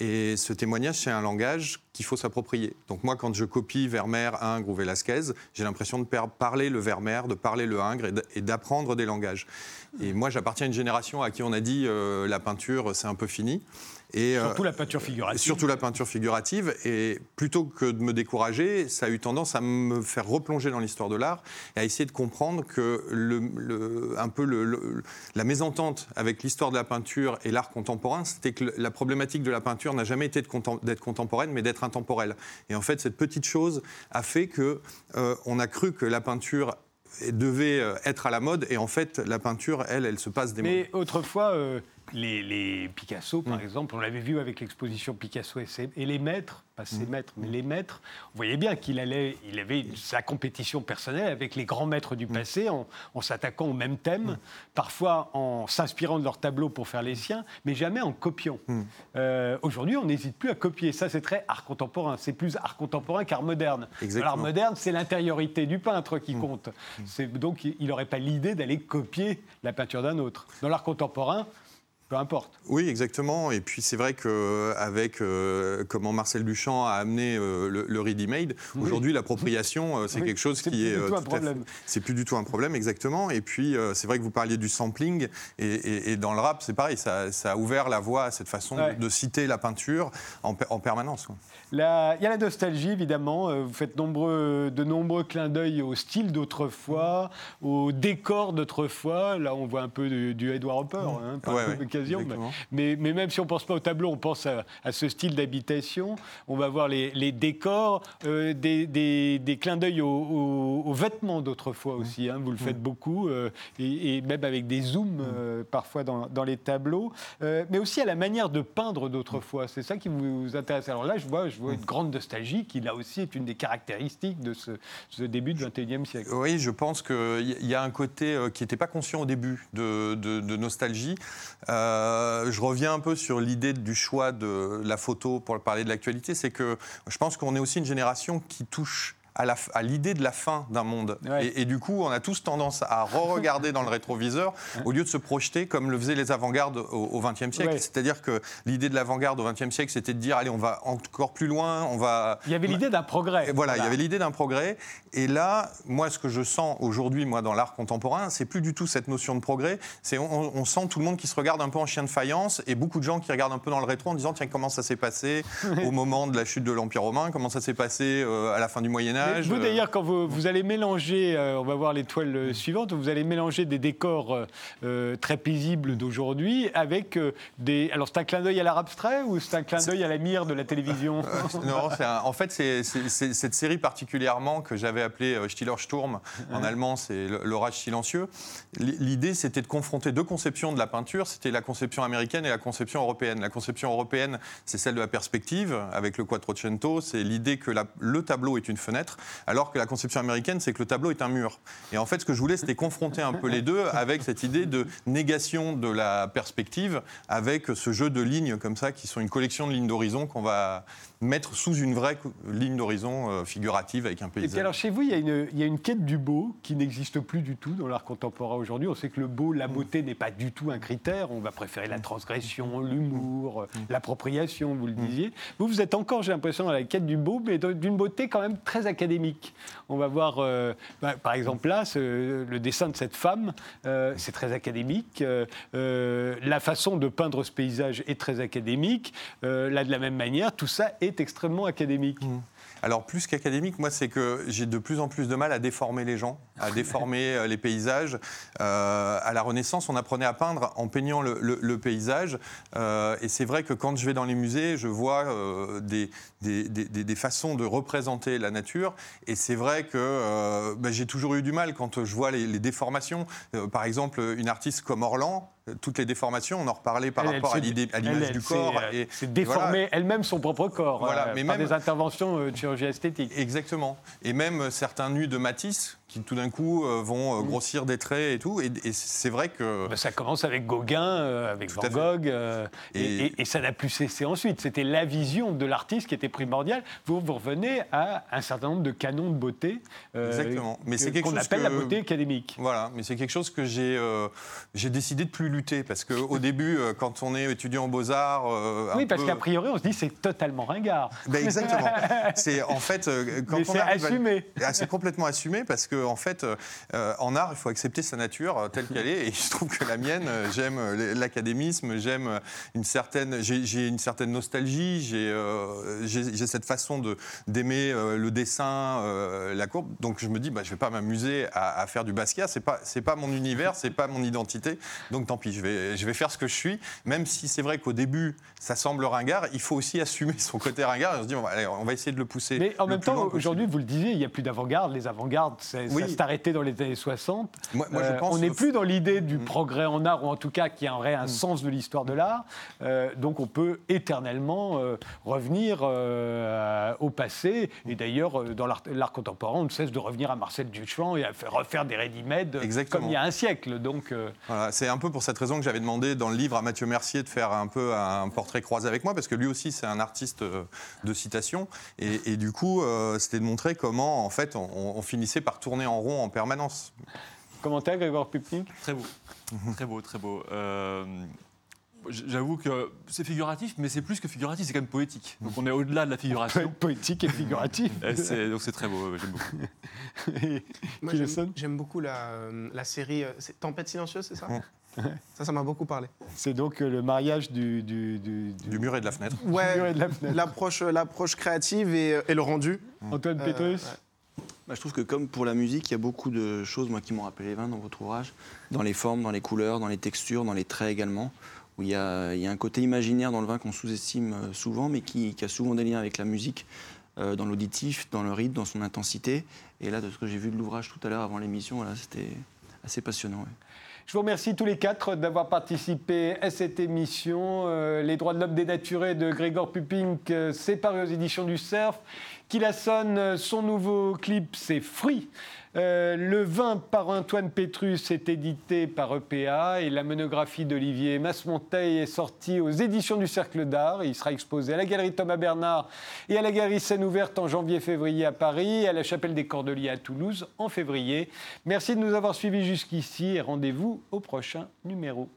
Et ce témoignage, c'est un langage qu'il faut s'approprier. Donc moi, quand je copie Vermeer, Ingres ou Velázquez, j'ai l'impression de parler le Vermeer, de parler le Ingres et d'apprendre des langages. Et moi, j'appartiens à une génération à qui on a dit euh, la peinture, c'est un peu fini. Et, euh, Surtout la peinture figurative. Surtout la peinture figurative. Et plutôt que de me décourager, ça a eu tendance à me faire replonger dans l'histoire de l'art et à essayer de comprendre que le, le- un peu le- la mésentente avec l'histoire de la peinture et l'art contemporain, c'était que la problématique de la peinture n'a jamais été d'être contemporaine, mais d'être intemporelle. Et en fait, cette petite chose a fait que euh, on a cru que la peinture devait euh, être à la mode et en fait la peinture elle elle se passe des modes. Mais autrefois, euh, les, les Picasso, par exemple, on l'avait vu avec l'exposition Picasso et, ses- et les maîtres, pas ses maîtres, mais les maîtres, on voyait bien qu'il allait, il avait sa compétition personnelle avec les grands maîtres du passé, en, en s'attaquant au même thème, parfois en s'inspirant de leurs tableaux pour faire les siens, mais jamais en copiant. Euh, Aujourd'hui, on n'hésite plus à copier. Ça, c'est très art contemporain. C'est plus art contemporain qu'art moderne. L'art moderne, c'est l'intériorité du peintre qui compte. Donc il n'aurait pas l'idée d'aller copier la peinture d'un autre. Dans l'art contemporain, peu importe. Oui, exactement. Et puis c'est vrai qu'avec comment Marcel Duchamp a amené euh, le, le ready-made, aujourd'hui l'appropriation, euh, c'est Oui, quelque chose c'est qui plus est du euh, tout un tout fait- problème. C'est plus du tout un problème, exactement. Et puis euh, c'est vrai que vous parliez du sampling, et, et- et dans le rap, c'est pareil, ça, ça a ouvert la voie à cette façon Ouais. de, de citer la peinture en, per- en permanence. Il y a la nostalgie, évidemment. Euh, Vous faites nombreux, de nombreux clins d'œil au style d'autrefois, au décor d'autrefois. Là, on voit un peu du, du Edward Hopper, hein, Mais, mais même si on ne pense pas au tableau, on pense à, à ce style d'habitation. On va voir les, les décors, euh, des, des- des clins d'œil aux, aux- aux vêtements d'autrefois aussi. hein. Vous le faites beaucoup, euh, et, et même avec des zooms euh, parfois dans, dans les tableaux. Mais aussi à la manière de peindre d'autrefois. C'est ça qui vous intéresse. Alors là, je vois, je vois une grande nostalgie qui, là aussi, est une des caractéristiques de ce, ce début du XXIe siècle. Oui, je pense qu'il y a un côté qui n'était pas conscient au début de, de- de nostalgie. Euh, je reviens un peu sur l'idée du choix de la photo pour parler de l'actualité. C'est que je pense qu'on est aussi une génération qui touche à l'idée de la fin d'un monde. Ouais. Et, et du coup, on a tous tendance à re-regarder dans le rétroviseur au lieu de se projeter comme le faisaient les avant-gardes au XXe siècle. Ouais. C'est-à-dire que l'idée de l'avant-garde au XXe siècle, c'était de dire allez, on va encore plus loin, on va. Il y avait l'idée d'un progrès. Et voilà, il y avait l'idée d'un progrès. Et là, moi, ce que je sens aujourd'hui, moi, dans l'art contemporain, c'est plus du tout cette notion de progrès. C'est on, on sent tout le monde qui se regarde un peu en chien de faïence et beaucoup de gens qui regardent un peu dans le rétro en disant tiens, comment ça s'est passé au moment de la chute de l'Empire romain, comment ça s'est passé euh, à la fin du Moyen Mais Âge. Vous euh, d'ailleurs, quand vous, vous allez mélanger, euh, on va voir l'étoile euh, suivante, vous allez mélanger des décors euh, euh, très paisibles d'aujourd'hui avec euh, des. Alors c'est un clin d'œil à l'art abstrait ou c'est un clin d'œil à la mire de la télévision? Non, un- en fait, c'est cette série particulièrement que j'avais appelée euh, Stiller Sturm. En allemand, c'est l'orage silencieux. L'idée, c'était de confronter deux conceptions de la peinture. C'était la conception américaine et la conception européenne. La conception européenne, c'est celle de la perspective, avec le Quattrocento. C'est l'idée que la- le tableau est une fenêtre, alors que la conception américaine, c'est que le tableau est un mur. Et en fait, ce que je voulais, c'était confronter un peu les deux avec cette idée de négation de la perspective, avec ce jeu de lignes comme ça, qui sont une collection de lignes d'horizon qu'on va mettre sous une vraie ligne d'horizon euh, figurative avec un Et paysage. puis alors chez vous, il y, a une, il y a une quête du beau qui n'existe plus du tout dans l'art contemporain aujourd'hui. On sait que le beau, la beauté n'est pas du tout un critère. On va préférer la transgression, l'humour, euh, l'appropriation, vous le disiez. Vous, vous êtes encore, j'ai l'impression, à la quête du beau, mais d'une beauté quand même très académique. On va voir, euh, bah, par exemple là, ce- le dessin de cette femme, euh, c'est très académique. Euh, la façon de peindre ce paysage est très académique. Là, de la même manière, tout ça est extrêmement académique. Alors plus qu'académique, moi c'est que j'ai de plus en plus de mal à déformer les gens, à déformer euh, les paysages. Euh, à la Renaissance, on apprenait à peindre en peignant le, le- le paysage. Euh, et c'est vrai que quand je vais dans les musées, je vois euh, des, des- des- des- façons de représenter la nature. Et c'est vrai que ben, j'ai toujours eu du mal quand je vois les, les déformations. Par exemple, une artiste comme Orlan, toutes les déformations, on en reparlait par Elle, rapport elle à l'image du corps. euh, et C'est voilà. déformer elle-même son propre corps Voilà, euh, mais par même- des interventions euh, de chirurgie esthétique. Exactement. Et même euh, certains nus de Matisse qui tout d'un coup euh, vont euh, grossir des traits et tout. Et, et c'est vrai que. Ben, ça commence avec Gauguin, euh, avec Tout Van. Gogh, euh, et, Et- et- et ça n'a plus cessé ensuite. C'était la vision de l'artiste qui était primordiale. Vous, vous revenez à un certain nombre de canons de beauté euh, Exactement. Mais c'est quelque qu'on appelle la beauté académique. Voilà, mais c'est quelque chose que j'ai j'ai décidé de plus lutter parce qu'au début, quand on est étudiant en beaux-arts, Oui, parce peu- qu'a priori, on se dit c'est totalement ringard. Ben, exactement. C'est en fait quand Mais on c'est à- assumé. Ah, c'est complètement assumé parce que en fait, euh, en art, il faut accepter sa nature euh, telle qu'elle est. Et je trouve que la mienne, euh, j'aime l'académisme, j'aime une certaine, j'ai une certaine nostalgie, j'ai euh, cette façon de d'aimer le dessin, euh, la courbe. Donc je me dis, bah, je vais pas m'amuser à, à faire du Basquiat. C'est pas c'est pas mon univers, c'est pas mon identité. Donc tant pis, je vais je vais faire ce que je suis. Même si c'est vrai qu'au début, ça semble ringard, il faut aussi assumer son côté ringard. Et on se dit, on va, allez, on va essayer de le pousser. Mais en même temps, aujourd'hui, vous le disiez, il n'y a plus d'avant-garde. Les avant-gardes, c'est- Oui. ça s'est arrêté dans les années 60. Moi- moi, je Euh, pense- on n'est plus dans l'idée du Mm. progrès en art, ou en tout cas qui aurait un sens de l'histoire de l'art. Euh, donc on peut éternellement euh, revenir au passé. Et d'ailleurs, dans l'art contemporain, on ne cesse de revenir à Marcel Duchamp et à faire, refaire des ready-made comme il y a un siècle. Donc, Voilà, c'est un peu pour cette raison que j'avais demandé dans le livre à Mathieu Mercier de faire un peu un portrait croisé avec moi, parce que lui aussi c'est un artiste de citation, et, et du coup c'était de montrer comment en fait on, on finissait par tourner en rond en permanence. commentaire, Grégoire Pupnik Très beau, très beau, très beau. Euh, J'avoue que c'est figuratif, mais c'est plus que figuratif, c'est quand même poétique. Donc on est au-delà de la figuration. Poétique et figuratif. Et c'est- donc c'est très beau, j'aime beaucoup. Et j'aime- sonne? J'aime beaucoup la, euh, la série euh, c'est Tempête silencieuse, c'est ça? Ça, ça m'a beaucoup parlé. C'est donc le mariage du, du, du- du- Du muret de la fenêtre. Ouais, l'approche, l'approche créative et, et le rendu. Antoine Euh, Pétrus? ouais. Bah, je trouve que comme pour la musique, il y a beaucoup de choses moi, qui m'ont rappelé les vins dans votre ouvrage, dans les formes, dans les couleurs, dans les textures, dans les traits également, où il y a, un côté imaginaire dans le vin qu'on sous-estime euh, souvent, mais qui, a souvent des liens avec la musique, euh, dans l'auditif, dans le rythme, dans son intensité. Et là, de ce que j'ai vu de l'ouvrage tout à l'heure avant l'émission, c'était assez passionnant. Je vous remercie tous les quatre d'avoir participé à cette émission. Euh, les droits de l'homme dénaturés de Grégor Pupink, euh, c'est paru aux éditions du Cerf. Qui la sonne, euh, son nouveau clip, c'est Fruits. Euh, le vin par Antoine Pétrus est édité par EPA et la monographie d'Olivier Masmonteil est sortie aux éditions du Cercle d'Art. Il sera exposé à la galerie Thomas Bernard et à la galerie Scène Ouverte en janvier-février à Paris et à la chapelle des Cordeliers à Toulouse en février. Merci de nous avoir suivis jusqu'ici et rendez-vous au prochain numéro.